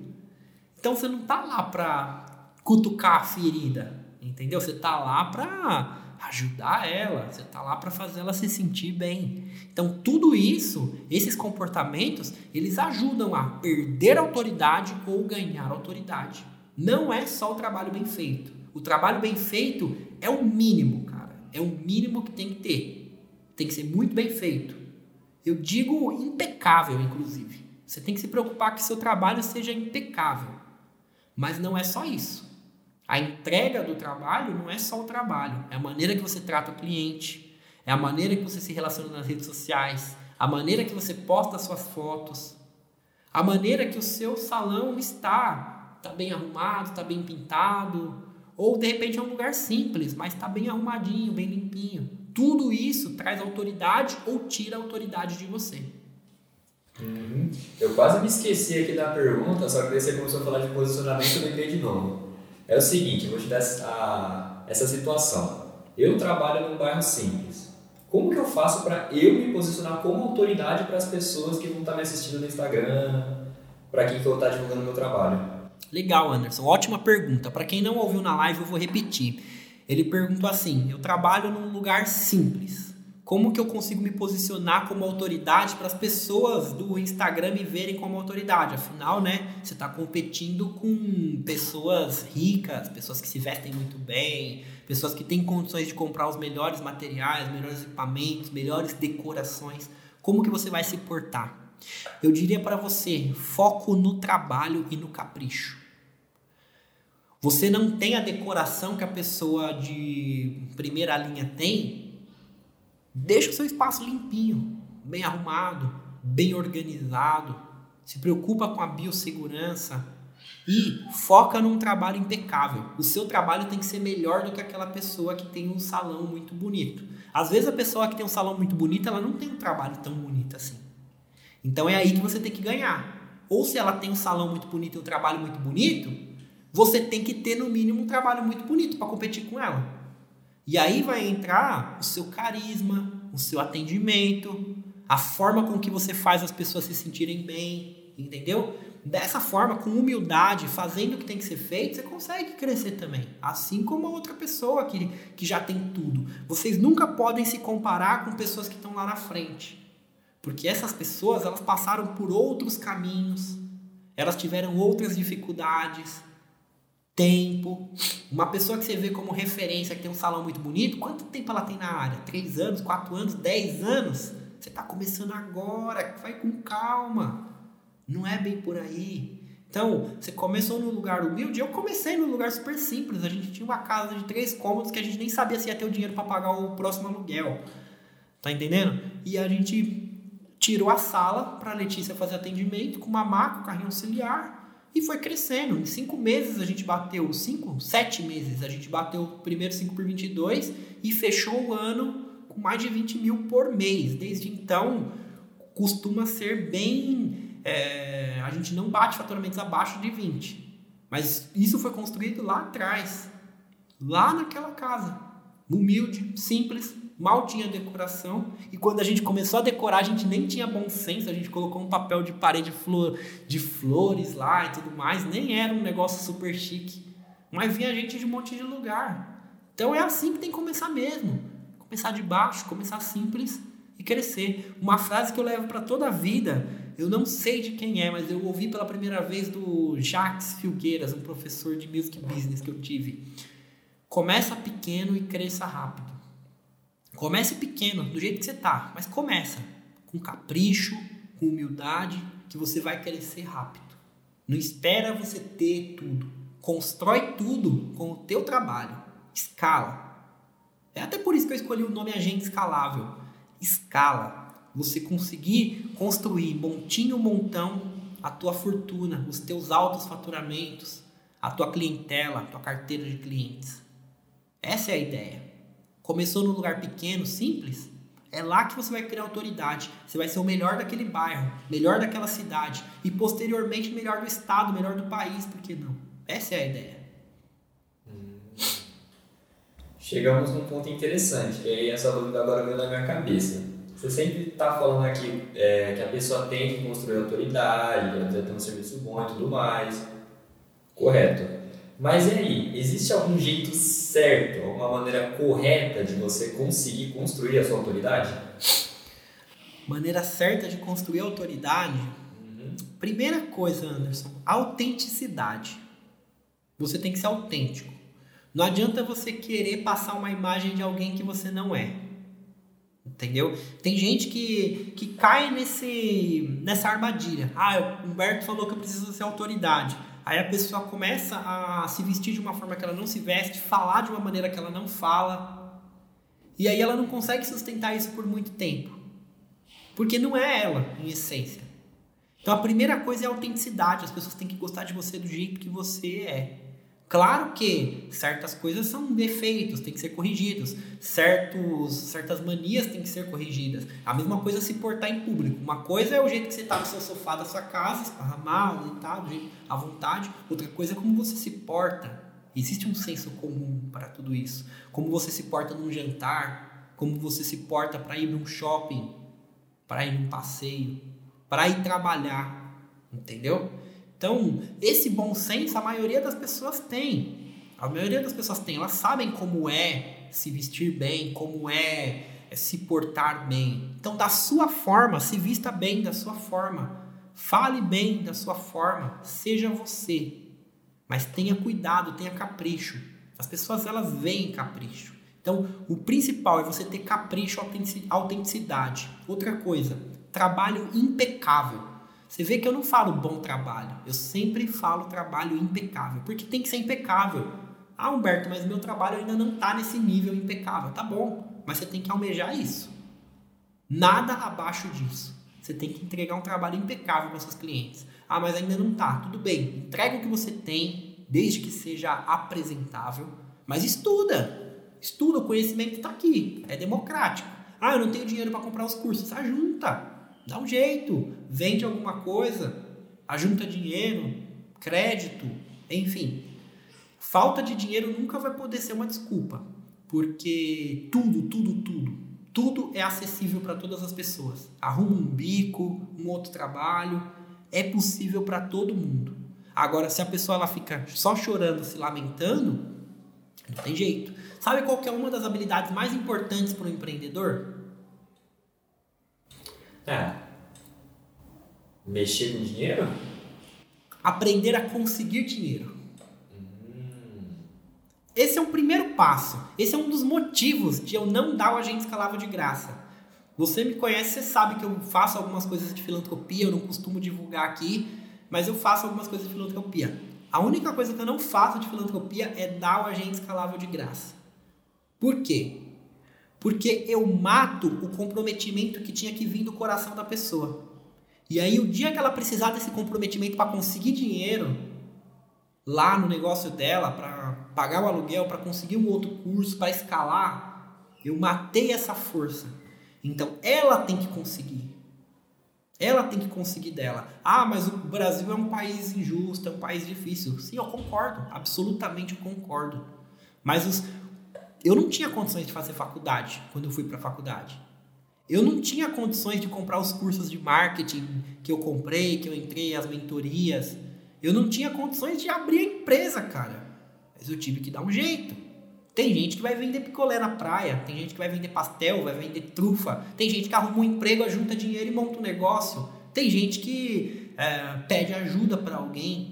Então você não tá lá pra cutucar a ferida, entendeu? Você tá lá pra ajudar ela, você tá lá para fazer ela se sentir bem. Então tudo isso, esses comportamentos, eles ajudam a perder autoridade ou ganhar autoridade. Não é só o trabalho bem feito. O trabalho bem feito é o mínimo, cara. É o mínimo que tem que ter. Tem que ser muito bem feito. Eu digo impecável, inclusive. Você tem que se preocupar que seu trabalho seja impecável. Mas não é só isso. A entrega do trabalho não é só o trabalho, é a maneira que você trata o cliente, é a maneira que você se relaciona nas redes sociais, a maneira que você posta suas fotos, a maneira que o seu salão está. Está bem arrumado, está bem pintado, ou de repente é um lugar simples, mas está bem arrumadinho, bem limpinho. Tudo isso traz autoridade ou tira autoridade de você. Uhum. Eu quase me esqueci aqui da pergunta, só que você começou a falar de posicionamento, eu lembrei de novo. É o seguinte, eu vou te dar essa, essa situação. Eu trabalho num bairro simples. Como que eu faço para eu me posicionar como autoridade para as pessoas que vão estar me assistindo no Instagram, para quem que eu estar divulgando meu trabalho? Legal, Anderson. Ótima pergunta. Para quem não ouviu na live, eu vou repetir. Ele perguntou assim: Eu trabalho num lugar simples. Como que eu consigo me posicionar como autoridade para as pessoas do Instagram me verem como autoridade? Afinal, né, você está competindo com pessoas ricas, pessoas que se vestem muito bem, pessoas que têm condições de comprar os melhores materiais, melhores equipamentos, melhores decorações. Como que você vai se portar? Eu diria para você, foco no trabalho e no capricho. Você não tem a decoração que a pessoa de primeira linha tem, Deixa o seu espaço limpinho, bem arrumado, bem organizado. Se preocupa com a biossegurança e foca num trabalho impecável. O seu trabalho tem que ser melhor do que aquela pessoa que tem um salão muito bonito. Às vezes a pessoa que tem um salão muito bonito, ela não tem um trabalho tão bonito assim. Então é aí que você tem que ganhar. Ou se ela tem um salão muito bonito e um trabalho muito bonito, você tem que ter no mínimo um trabalho muito bonito para competir com ela. E aí vai entrar o seu carisma, o seu atendimento, a forma com que você faz as pessoas se sentirem bem, entendeu? Dessa forma, com humildade, fazendo o que tem que ser feito, você consegue crescer também. Assim como a outra pessoa que, que já tem tudo. Vocês nunca podem se comparar com pessoas que estão lá na frente. Porque essas pessoas, elas passaram por outros caminhos, elas tiveram outras dificuldades, tempo. Uma pessoa que você vê como referência, que tem um salão muito bonito, quanto tempo ela tem na área? Três anos, quatro anos, dez anos? Você está começando agora, vai com calma. Não é bem por aí. Então, você começou num lugar humilde, eu comecei num lugar super simples. A gente tinha uma casa de três cômodos que a gente nem sabia se ia ter o dinheiro para pagar o próximo aluguel. Tá entendendo? E a gente tirou a sala para a Letícia fazer atendimento com uma maca, carrinho auxiliar e foi crescendo. Em cinco meses a gente bateu, cinco, sete meses, a gente bateu o primeiro 5 por 22 e fechou o ano com mais de 20 mil por mês. Desde então, costuma ser bem. É, a gente não bate faturamentos abaixo de 20. Mas isso foi construído lá atrás, lá naquela casa. Humilde, simples, mal tinha decoração. E quando a gente começou a decorar, a gente nem tinha bom senso, a gente colocou um papel de parede flor, de flores lá e tudo mais. Nem era um negócio super chique. Mas vinha gente de um monte de lugar. Então é assim que tem que começar mesmo. Começar de baixo, começar simples e crescer. Uma frase que eu levo para toda a vida, eu não sei de quem é, mas eu ouvi pela primeira vez do Jacques Filgueiras, um professor de music business que eu tive. Começa pequeno e cresça rápido. Comece pequeno, do jeito que você tá, mas começa com capricho, com humildade, que você vai crescer rápido. Não espera você ter tudo. Constrói tudo com o teu trabalho. Escala. É até por isso que eu escolhi o nome agente escalável. Escala. Você conseguir construir montinho montão a tua fortuna, os teus altos faturamentos, a tua clientela, a tua carteira de clientes. Essa é a ideia. Começou num lugar pequeno, simples, É lá que você vai criar autoridade. Você vai ser o melhor daquele bairro, melhor daquela cidade e posteriormente melhor do estado, melhor do país, por que não? Essa é a ideia. Hum. Chegamos num ponto interessante, e aí essa dúvida agora veio na minha cabeça. Você sempre está falando aqui é, que a pessoa tem que construir autoridade, ela deve ter um serviço bom e tudo mais. Correto. Mas e aí, existe algum jeito certo, alguma maneira correta de você conseguir construir a sua autoridade? Maneira certa de construir a autoridade? Uhum. Primeira coisa, Anderson, autenticidade. Você tem que ser autêntico. Não adianta você querer passar uma imagem de alguém que você não é. Entendeu? Tem gente que, que cai nesse, nessa armadilha. Ah, o Humberto falou que eu preciso ser autoridade. Aí a pessoa começa a se vestir de uma forma que ela não se veste, falar de uma maneira que ela não fala. E aí ela não consegue sustentar isso por muito tempo. Porque não é ela, em essência. Então a primeira coisa é a autenticidade. As pessoas têm que gostar de você do jeito que você é. Claro que certas coisas são defeitos, têm que ser corrigidos. Certos, certas manias têm que ser corrigidas. A mesma coisa se portar em público. Uma coisa é o jeito que você está no seu sofá da sua casa, esparramado, deitado, à vontade. Outra coisa é como você se porta. Existe um senso comum para tudo isso. Como você se porta num jantar, como você se porta para ir num shopping, para ir num passeio, para ir trabalhar. Entendeu? Então, esse bom senso a maioria das pessoas tem. A maioria das pessoas tem. Elas sabem como é se vestir bem, como é, é se portar bem. Então, da sua forma, se vista bem da sua forma. Fale bem da sua forma. Seja você. Mas tenha cuidado, tenha capricho. As pessoas elas veem capricho. Então, o principal é você ter capricho, autenticidade. Outra coisa, trabalho impecável. Você vê que eu não falo bom trabalho, eu sempre falo trabalho impecável, porque tem que ser impecável. Ah, Humberto, mas meu trabalho ainda não está nesse nível impecável. Tá bom, mas você tem que almejar isso. Nada abaixo disso. Você tem que entregar um trabalho impecável para seus clientes. Ah, mas ainda não tá. Tudo bem. Entrega o que você tem, desde que seja apresentável. Mas estuda. Estuda, o conhecimento está aqui. É democrático. Ah, eu não tenho dinheiro para comprar os cursos. Ajunta. Dá um jeito, vende alguma coisa, ajunta dinheiro, crédito, enfim. Falta de dinheiro nunca vai poder ser uma desculpa, porque tudo, tudo, tudo, tudo é acessível para todas as pessoas. Arruma um bico, um outro trabalho, é possível para todo mundo. Agora, se a pessoa ela fica só chorando, se lamentando, não tem jeito. Sabe qual é uma das habilidades mais importantes para o empreendedor? É. Mexer com dinheiro? Aprender a conseguir dinheiro. Esse é o primeiro passo. Esse é um dos motivos de eu não dar o agente escalável de graça. Você me conhece, você sabe que eu faço algumas coisas de filantropia, eu não costumo divulgar aqui, mas eu faço algumas coisas de filantropia. A única coisa que eu não faço de filantropia é dar o agente escalável de graça. Por quê? Porque eu mato o comprometimento que tinha que vir do coração da pessoa. E aí, o dia que ela precisar desse comprometimento para conseguir dinheiro lá no negócio dela, para pagar o aluguel, para conseguir um outro curso, para escalar, eu matei essa força. Então, ela tem que conseguir. Ela tem que conseguir dela. Ah, mas o Brasil é um país injusto, é um país difícil. Sim, eu concordo, absolutamente concordo. Mas os, eu não tinha condições de fazer faculdade quando eu fui para a faculdade. Eu não tinha condições de comprar os cursos de marketing que eu comprei, que eu entrei, as mentorias. Eu não tinha condições de abrir a empresa, cara. Mas eu tive que dar um jeito. Tem gente que vai vender picolé na praia, tem gente que vai vender pastel, vai vender trufa, tem gente que arruma um emprego, junta dinheiro e monta um negócio. Tem gente que é, pede ajuda para alguém.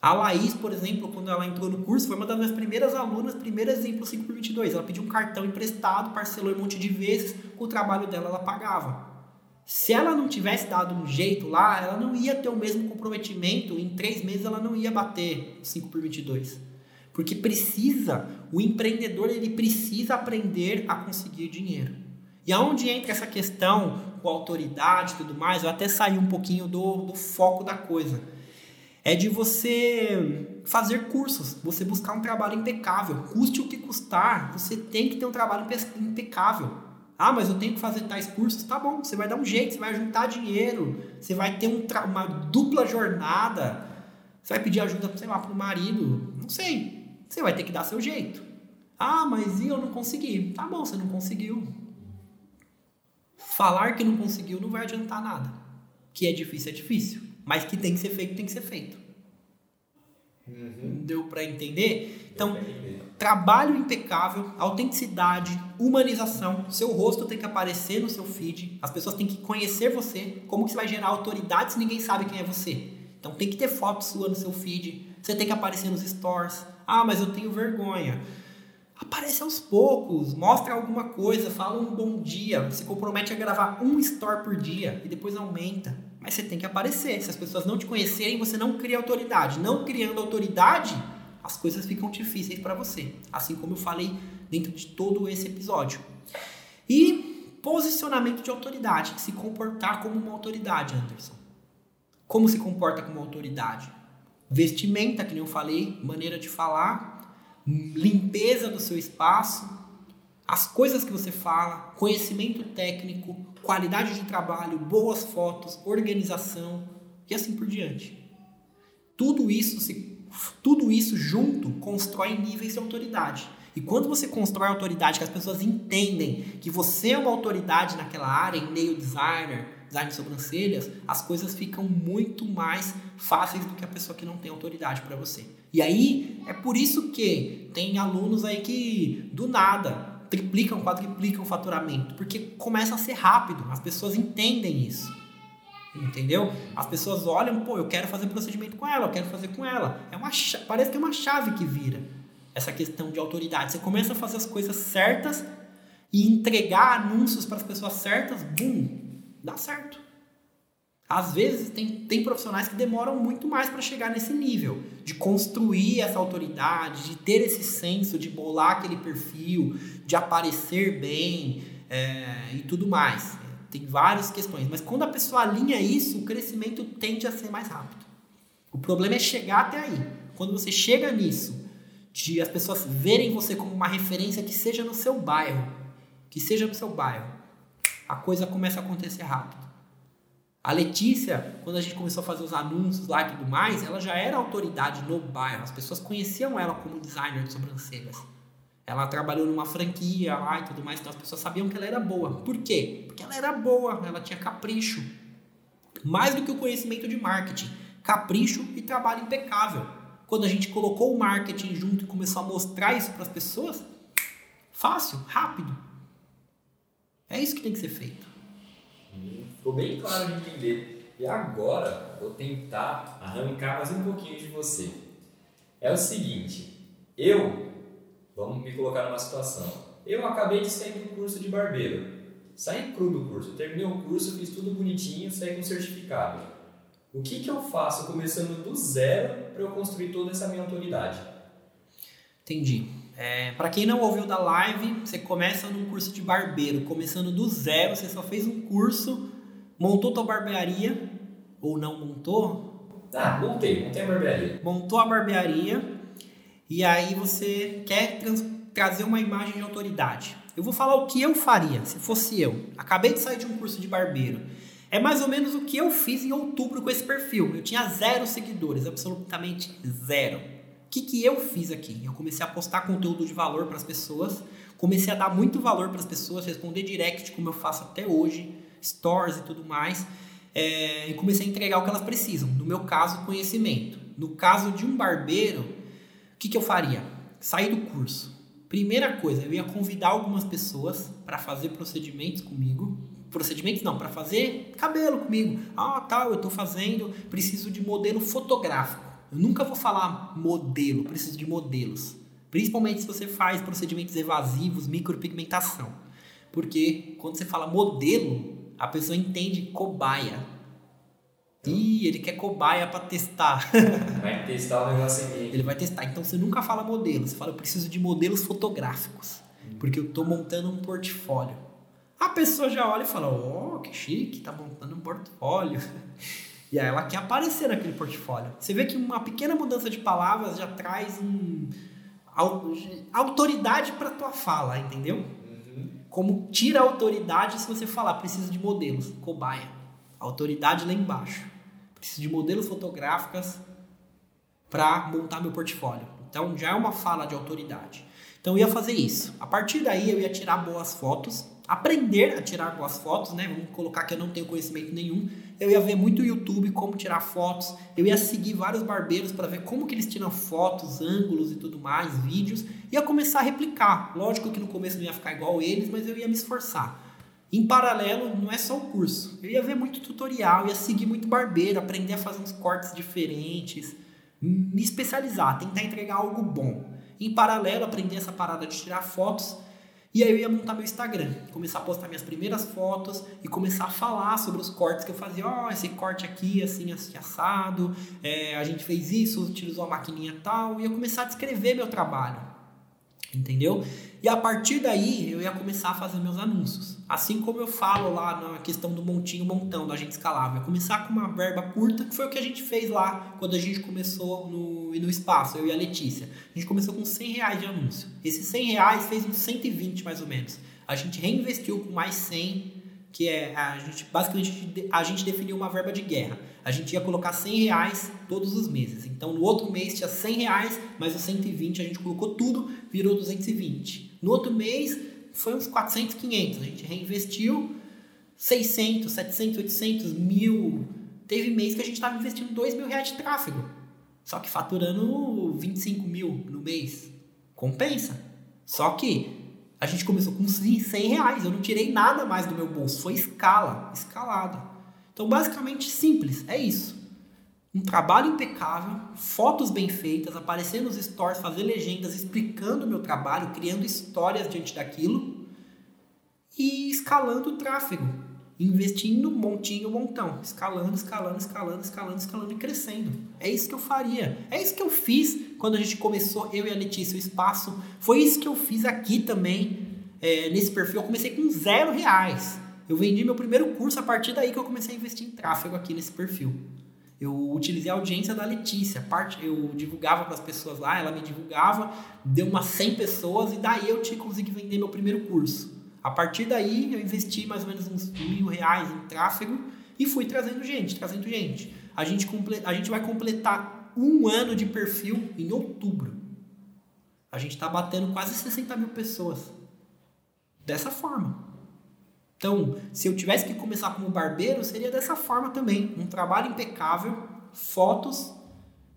A Laís, por exemplo, quando ela entrou no curso, foi uma das minhas primeiras alunas, primeiro exemplo 5 por 22. Ela pediu um cartão emprestado, parcelou um monte de vezes, com o trabalho dela ela pagava. Se ela não tivesse dado um jeito lá, ela não ia ter o mesmo comprometimento, em três meses ela não ia bater 5 por 22. Porque precisa, o empreendedor ele precisa aprender a conseguir dinheiro. E aonde entra essa questão com autoridade e tudo mais, eu até saí um pouquinho do, do foco da coisa é de você fazer cursos, você buscar um trabalho impecável. Custe o que custar, você tem que ter um trabalho impecável. Ah, mas eu tenho que fazer tais cursos. Tá bom, você vai dar um jeito, você vai juntar dinheiro, você vai ter um uma dupla jornada. Você vai pedir ajuda, sei lá, para o marido. Não sei. Você vai ter que dar seu jeito. Ah, mas eu não consegui. Tá bom, você não conseguiu. Falar que não conseguiu não vai adiantar nada. Que é difícil, é difícil. Mas que tem que ser feito, tem que ser feito. Uhum. Deu para entender? Então, trabalho impecável, autenticidade, humanização. Seu rosto tem que aparecer no seu feed. As pessoas têm que conhecer você. Como que você vai gerar autoridade se ninguém sabe quem é você? Então, tem que ter foto sua no seu feed. Você tem que aparecer nos stores. Ah, mas eu tenho vergonha. Aparece aos poucos, mostra alguma coisa, fala um bom dia, se compromete a gravar um story por dia e depois aumenta. Mas você tem que aparecer. Se as pessoas não te conhecerem, você não cria autoridade. Não criando autoridade, as coisas ficam difíceis para você. Assim como eu falei dentro de todo esse episódio. E posicionamento de autoridade, se comportar como uma autoridade, Anderson. Como se comporta como autoridade? Vestimenta, que nem eu falei, maneira de falar, limpeza do seu espaço, as coisas que você fala, conhecimento técnico, qualidade de trabalho, boas fotos, organização e assim por diante. Tudo isso se tudo isso junto constrói níveis de autoridade. E quando você constrói autoridade, que as pessoas entendem que você é uma autoridade naquela área, em meio designer, design de sobrancelhas, as coisas ficam muito mais fáceis do que a pessoa que não tem autoridade para você. E aí é por isso que tem alunos aí que do nada triplicam, quadriplicam o faturamento, porque começa a ser rápido, as pessoas entendem isso. Entendeu? As pessoas olham, pô, eu quero fazer procedimento com ela, eu quero fazer com ela. É uma parece que é uma chave que vira essa questão de autoridade. Você começa a fazer as coisas certas e entregar anúncios para as pessoas certas, bum, dá certo. Às vezes tem, tem profissionais que demoram muito mais para chegar nesse nível, de construir essa autoridade, de ter esse senso, de bolar aquele perfil, de aparecer bem é, e tudo mais. Tem várias questões, mas quando a pessoa alinha isso, o crescimento tende a ser mais rápido. O problema é chegar até aí. Quando você chega nisso, de as pessoas verem você como uma referência que seja no seu bairro, que seja no seu bairro, a coisa começa a acontecer rápido. A Letícia, quando a gente começou a fazer os anúncios lá e tudo mais, ela já era autoridade no bairro. As pessoas conheciam ela como designer de sobrancelhas. Ela trabalhou numa franquia lá e tudo mais, então as pessoas sabiam que ela era boa. Por quê? Porque ela era boa, ela tinha capricho. Mais do que o conhecimento de marketing, capricho e trabalho impecável. Quando a gente colocou o marketing junto e começou a mostrar isso para as pessoas, fácil, rápido. É isso que tem que ser feito. Ficou bem claro de entender. E agora vou tentar arrancar mais um pouquinho de você. É o seguinte, eu, vamos me colocar numa situação. Eu acabei de sair do curso de barbeiro. Saí cru do curso, terminei o curso, fiz tudo bonitinho, saí com certificado. O que, que eu faço começando do zero para eu construir toda essa minha autoridade? Entendi. É, para quem não ouviu da live, você começa num curso de barbeiro, começando do zero, você só fez um curso, montou tua barbearia, ou não montou? Ah, montei, montei a barbearia. Montou a barbearia, e aí você quer trazer uma imagem de autoridade. Eu vou falar o que eu faria se fosse eu. Acabei de sair de um curso de barbeiro. É mais ou menos o que eu fiz em outubro com esse perfil. Eu tinha zero seguidores, absolutamente zero. Que, que eu fiz aqui? Eu comecei a postar conteúdo de valor para as pessoas, comecei a dar muito valor para as pessoas, responder direct como eu faço até hoje, stories e tudo mais, é, e comecei a entregar o que elas precisam. No meu caso, conhecimento. No caso de um barbeiro, o que, que eu faria? Sair do curso. Primeira coisa, eu ia convidar algumas pessoas para fazer procedimentos comigo. Procedimentos não, para fazer cabelo comigo. Ah, tal, tá, eu estou fazendo, preciso de modelo fotográfico. Eu nunca vou falar modelo, preciso de modelos. Principalmente se você faz procedimentos evasivos, micropigmentação. Porque quando você fala modelo, a pessoa entende cobaia. Ih, ele quer cobaia para testar. Vai testar o negócio aqui. Ele vai testar. Então você nunca fala modelo, você fala eu preciso de modelos fotográficos. Porque eu estou montando um portfólio. A pessoa já olha e fala: Oh, que chique, tá montando um portfólio. E aí ela quer aparecer naquele portfólio. Você vê que uma pequena mudança de palavras já traz um autoridade para tua fala, entendeu? Uhum. como tira a autoridade se você falar, preciso de modelos, cobaia. Autoridade lá embaixo. Preciso de modelos fotográficas para montar meu portfólio. Então já é uma fala de autoridade. Então eu ia fazer isso. A partir daí eu ia tirar boas fotos, aprender a tirar boas fotos, né? Vamos colocar que eu não tenho conhecimento nenhum. Eu ia ver muito YouTube como tirar fotos. Eu ia seguir vários barbeiros para ver como que eles tiram fotos, ângulos e tudo mais, vídeos. Ia começar a replicar. Lógico que no começo não ia ficar igual eles, mas eu ia me esforçar. Em paralelo, não é só o curso. Eu ia ver muito tutorial, ia seguir muito barbeiro, aprender a fazer uns cortes diferentes, me especializar, tentar entregar algo bom. Em paralelo, aprender essa parada de tirar fotos e aí eu ia montar meu Instagram, começar a postar minhas primeiras fotos e começar a falar sobre os cortes que eu fazia. Ó, oh, esse corte aqui, assim, assim assado, é, a gente fez isso, utilizou a maquininha tal. E eu começar a descrever meu trabalho, entendeu? E a partir daí eu ia começar a fazer meus anúncios. Assim como eu falo lá na questão do montinho montão da gente escalável. Começar com uma verba curta, que foi o que a gente fez lá quando a gente começou no, no espaço, eu e a Letícia. A gente começou com 100 reais de anúncio. Esses 100 reais fez uns 120 mais ou menos. A gente reinvestiu com mais 100, que é a gente basicamente a gente definiu uma verba de guerra. A gente ia colocar 100 reais todos os meses. Então no outro mês tinha 100 reais, mais os 120 a gente colocou tudo, virou 220. No outro mês foi uns 400, 500. A gente reinvestiu 600, 700, 800, mil. Teve mês que a gente estava investindo 2 mil reais de tráfego. Só que faturando 25 mil no mês. Compensa. Só que a gente começou com 100 reais. Eu não tirei nada mais do meu bolso. Foi escala, escalada. Então, basicamente, simples. É isso um trabalho impecável, fotos bem feitas, aparecer nos stories, fazer legendas explicando o meu trabalho, criando histórias diante daquilo e escalando o tráfego, investindo montinho, montão, escalando, escalando, escalando, escalando, escalando e crescendo. É isso que eu faria. É isso que eu fiz quando a gente começou, eu e a Letícia, o espaço. Foi isso que eu fiz aqui também, é, nesse perfil. Eu comecei com zero reais. Eu vendi meu primeiro curso a partir daí que eu comecei a investir em tráfego aqui nesse perfil. Eu utilizei a audiência da Letícia. Parte, eu divulgava para as pessoas lá, ela me divulgava, deu umas 100 pessoas e daí eu tinha consegui vender meu primeiro curso. A partir daí eu investi mais ou menos uns mil reais em tráfego e fui trazendo gente, trazendo gente. A gente, a gente vai completar um ano de perfil em outubro. A gente está batendo quase 60 mil pessoas. Dessa forma. Então, se eu tivesse que começar como barbeiro, seria dessa forma também. Um trabalho impecável, fotos,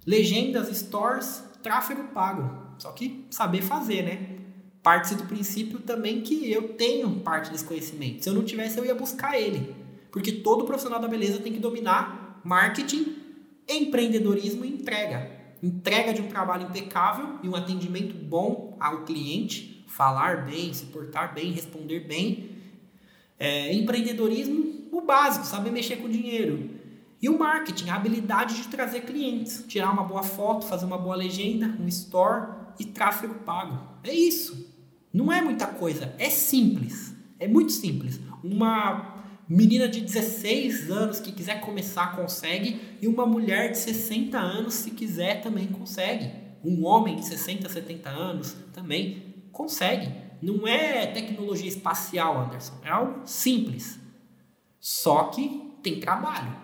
legendas, stores, tráfego pago. Só que saber fazer, né? Parte do princípio também que eu tenho parte desse conhecimento. Se eu não tivesse, eu ia buscar ele. Porque todo profissional da beleza tem que dominar marketing, empreendedorismo e entrega. Entrega de um trabalho impecável e um atendimento bom ao cliente, falar bem, se portar bem, responder bem é, empreendedorismo, o básico, saber mexer com dinheiro. E o marketing, a habilidade de trazer clientes, tirar uma boa foto, fazer uma boa legenda, um store e tráfego pago. É isso. Não é muita coisa, é simples. É muito simples. Uma menina de 16 anos que quiser começar consegue e uma mulher de 60 anos se quiser também consegue. Um homem de 60, 70 anos também consegue. Não é tecnologia espacial, Anderson. É algo simples. Só que tem trabalho.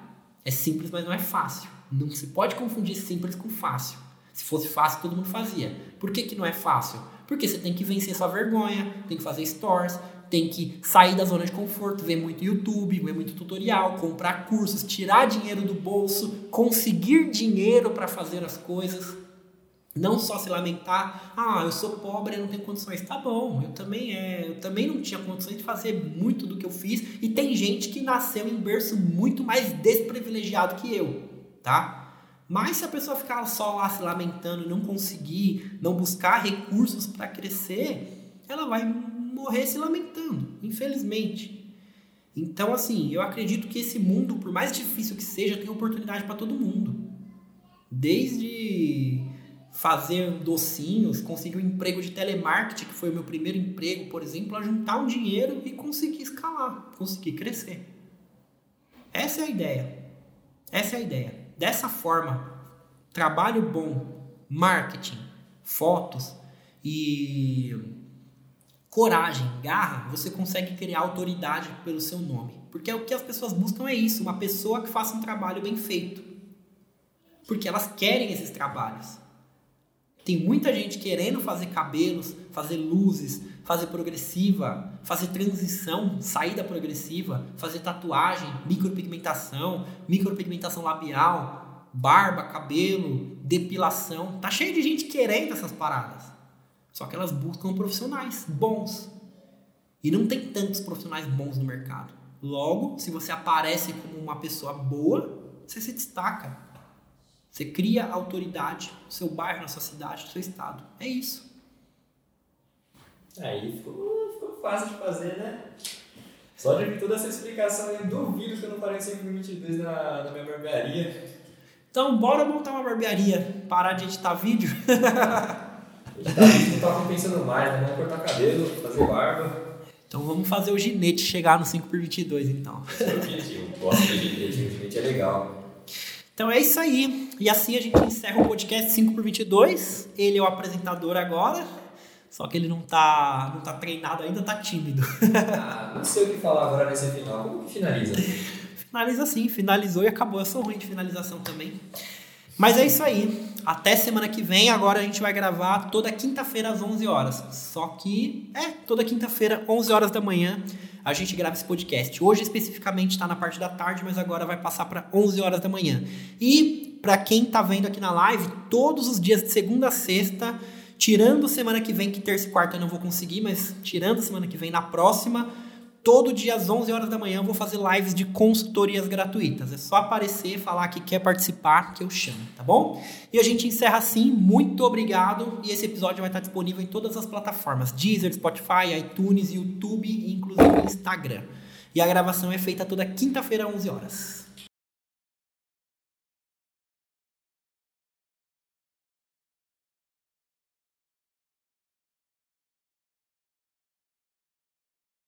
É simples, mas não é fácil. Não se pode confundir simples com fácil. Se fosse fácil, todo mundo fazia. Por que, que não é fácil? Porque você tem que vencer sua vergonha, tem que fazer stores, tem que sair da zona de conforto, ver muito YouTube, ver muito tutorial, comprar cursos, tirar dinheiro do bolso, conseguir dinheiro para fazer as coisas. Não só se lamentar, ah, eu sou pobre, eu não tenho condições. Tá bom, eu também é, eu também não tinha condições de fazer muito do que eu fiz e tem gente que nasceu em berço muito mais desprivilegiado que eu, tá? Mas se a pessoa ficar só lá se lamentando, não conseguir, não buscar recursos para crescer, ela vai morrer se lamentando, infelizmente. Então, assim, eu acredito que esse mundo, por mais difícil que seja, tem oportunidade para todo mundo. Desde fazer docinhos, conseguir um emprego de telemarketing, que foi o meu primeiro emprego, por exemplo, a juntar um dinheiro e conseguir escalar, conseguir crescer. Essa é a ideia. Essa é a ideia. Dessa forma, trabalho bom, marketing, fotos e coragem, garra, você consegue criar autoridade pelo seu nome. Porque o que as pessoas buscam é isso, uma pessoa que faça um trabalho bem feito. Porque elas querem esses trabalhos. Tem muita gente querendo fazer cabelos, fazer luzes, fazer progressiva, fazer transição, saída progressiva, fazer tatuagem, micropigmentação, micropigmentação labial, barba, cabelo, depilação. Tá cheio de gente querendo essas paradas. Só que elas buscam profissionais bons. E não tem tantos profissionais bons no mercado. Logo, se você aparece como uma pessoa boa, você se destaca. Você cria autoridade no seu bairro, na sua cidade, no seu estado. É isso. Aí ficou, ficou fácil de fazer, né? Só de toda essa explicação eu duvido que eu não parei 522 na, na minha barbearia. Então, bora montar uma barbearia. Parar de editar vídeo. editar vídeo não tava pensando mais, né? Vamos cortar cabelo, fazer barba. Então vamos fazer o ginete chegar no 5x22, então. Esse é o objetivo. Gosto de ginete, o ginete é legal. Então é isso aí. E assim a gente encerra o podcast 5x22. Ele é o apresentador agora. Só que ele não tá, não tá treinado ainda, tá tímido. Ah, não sei o que falar agora nesse final. Como que finaliza? Finaliza assim, finalizou e acabou. Eu sou ruim de finalização também. Mas é isso aí. Até semana que vem. Agora a gente vai gravar toda quinta-feira às 11 horas. Só que, é, toda quinta-feira, 11 horas da manhã, a gente grava esse podcast. Hoje especificamente está na parte da tarde, mas agora vai passar para 11 horas da manhã. E para quem tá vendo aqui na live, todos os dias de segunda a sexta Tirando semana que vem, que terça e quarta eu não vou conseguir, mas tirando semana que vem, na próxima, todo dia às 11 horas da manhã eu vou fazer lives de consultorias gratuitas. É só aparecer, falar que quer participar, que eu chamo, tá bom? E a gente encerra assim. Muito obrigado. E esse episódio vai estar disponível em todas as plataformas: Deezer, Spotify, iTunes, YouTube e inclusive Instagram. E a gravação é feita toda quinta-feira às 11 horas.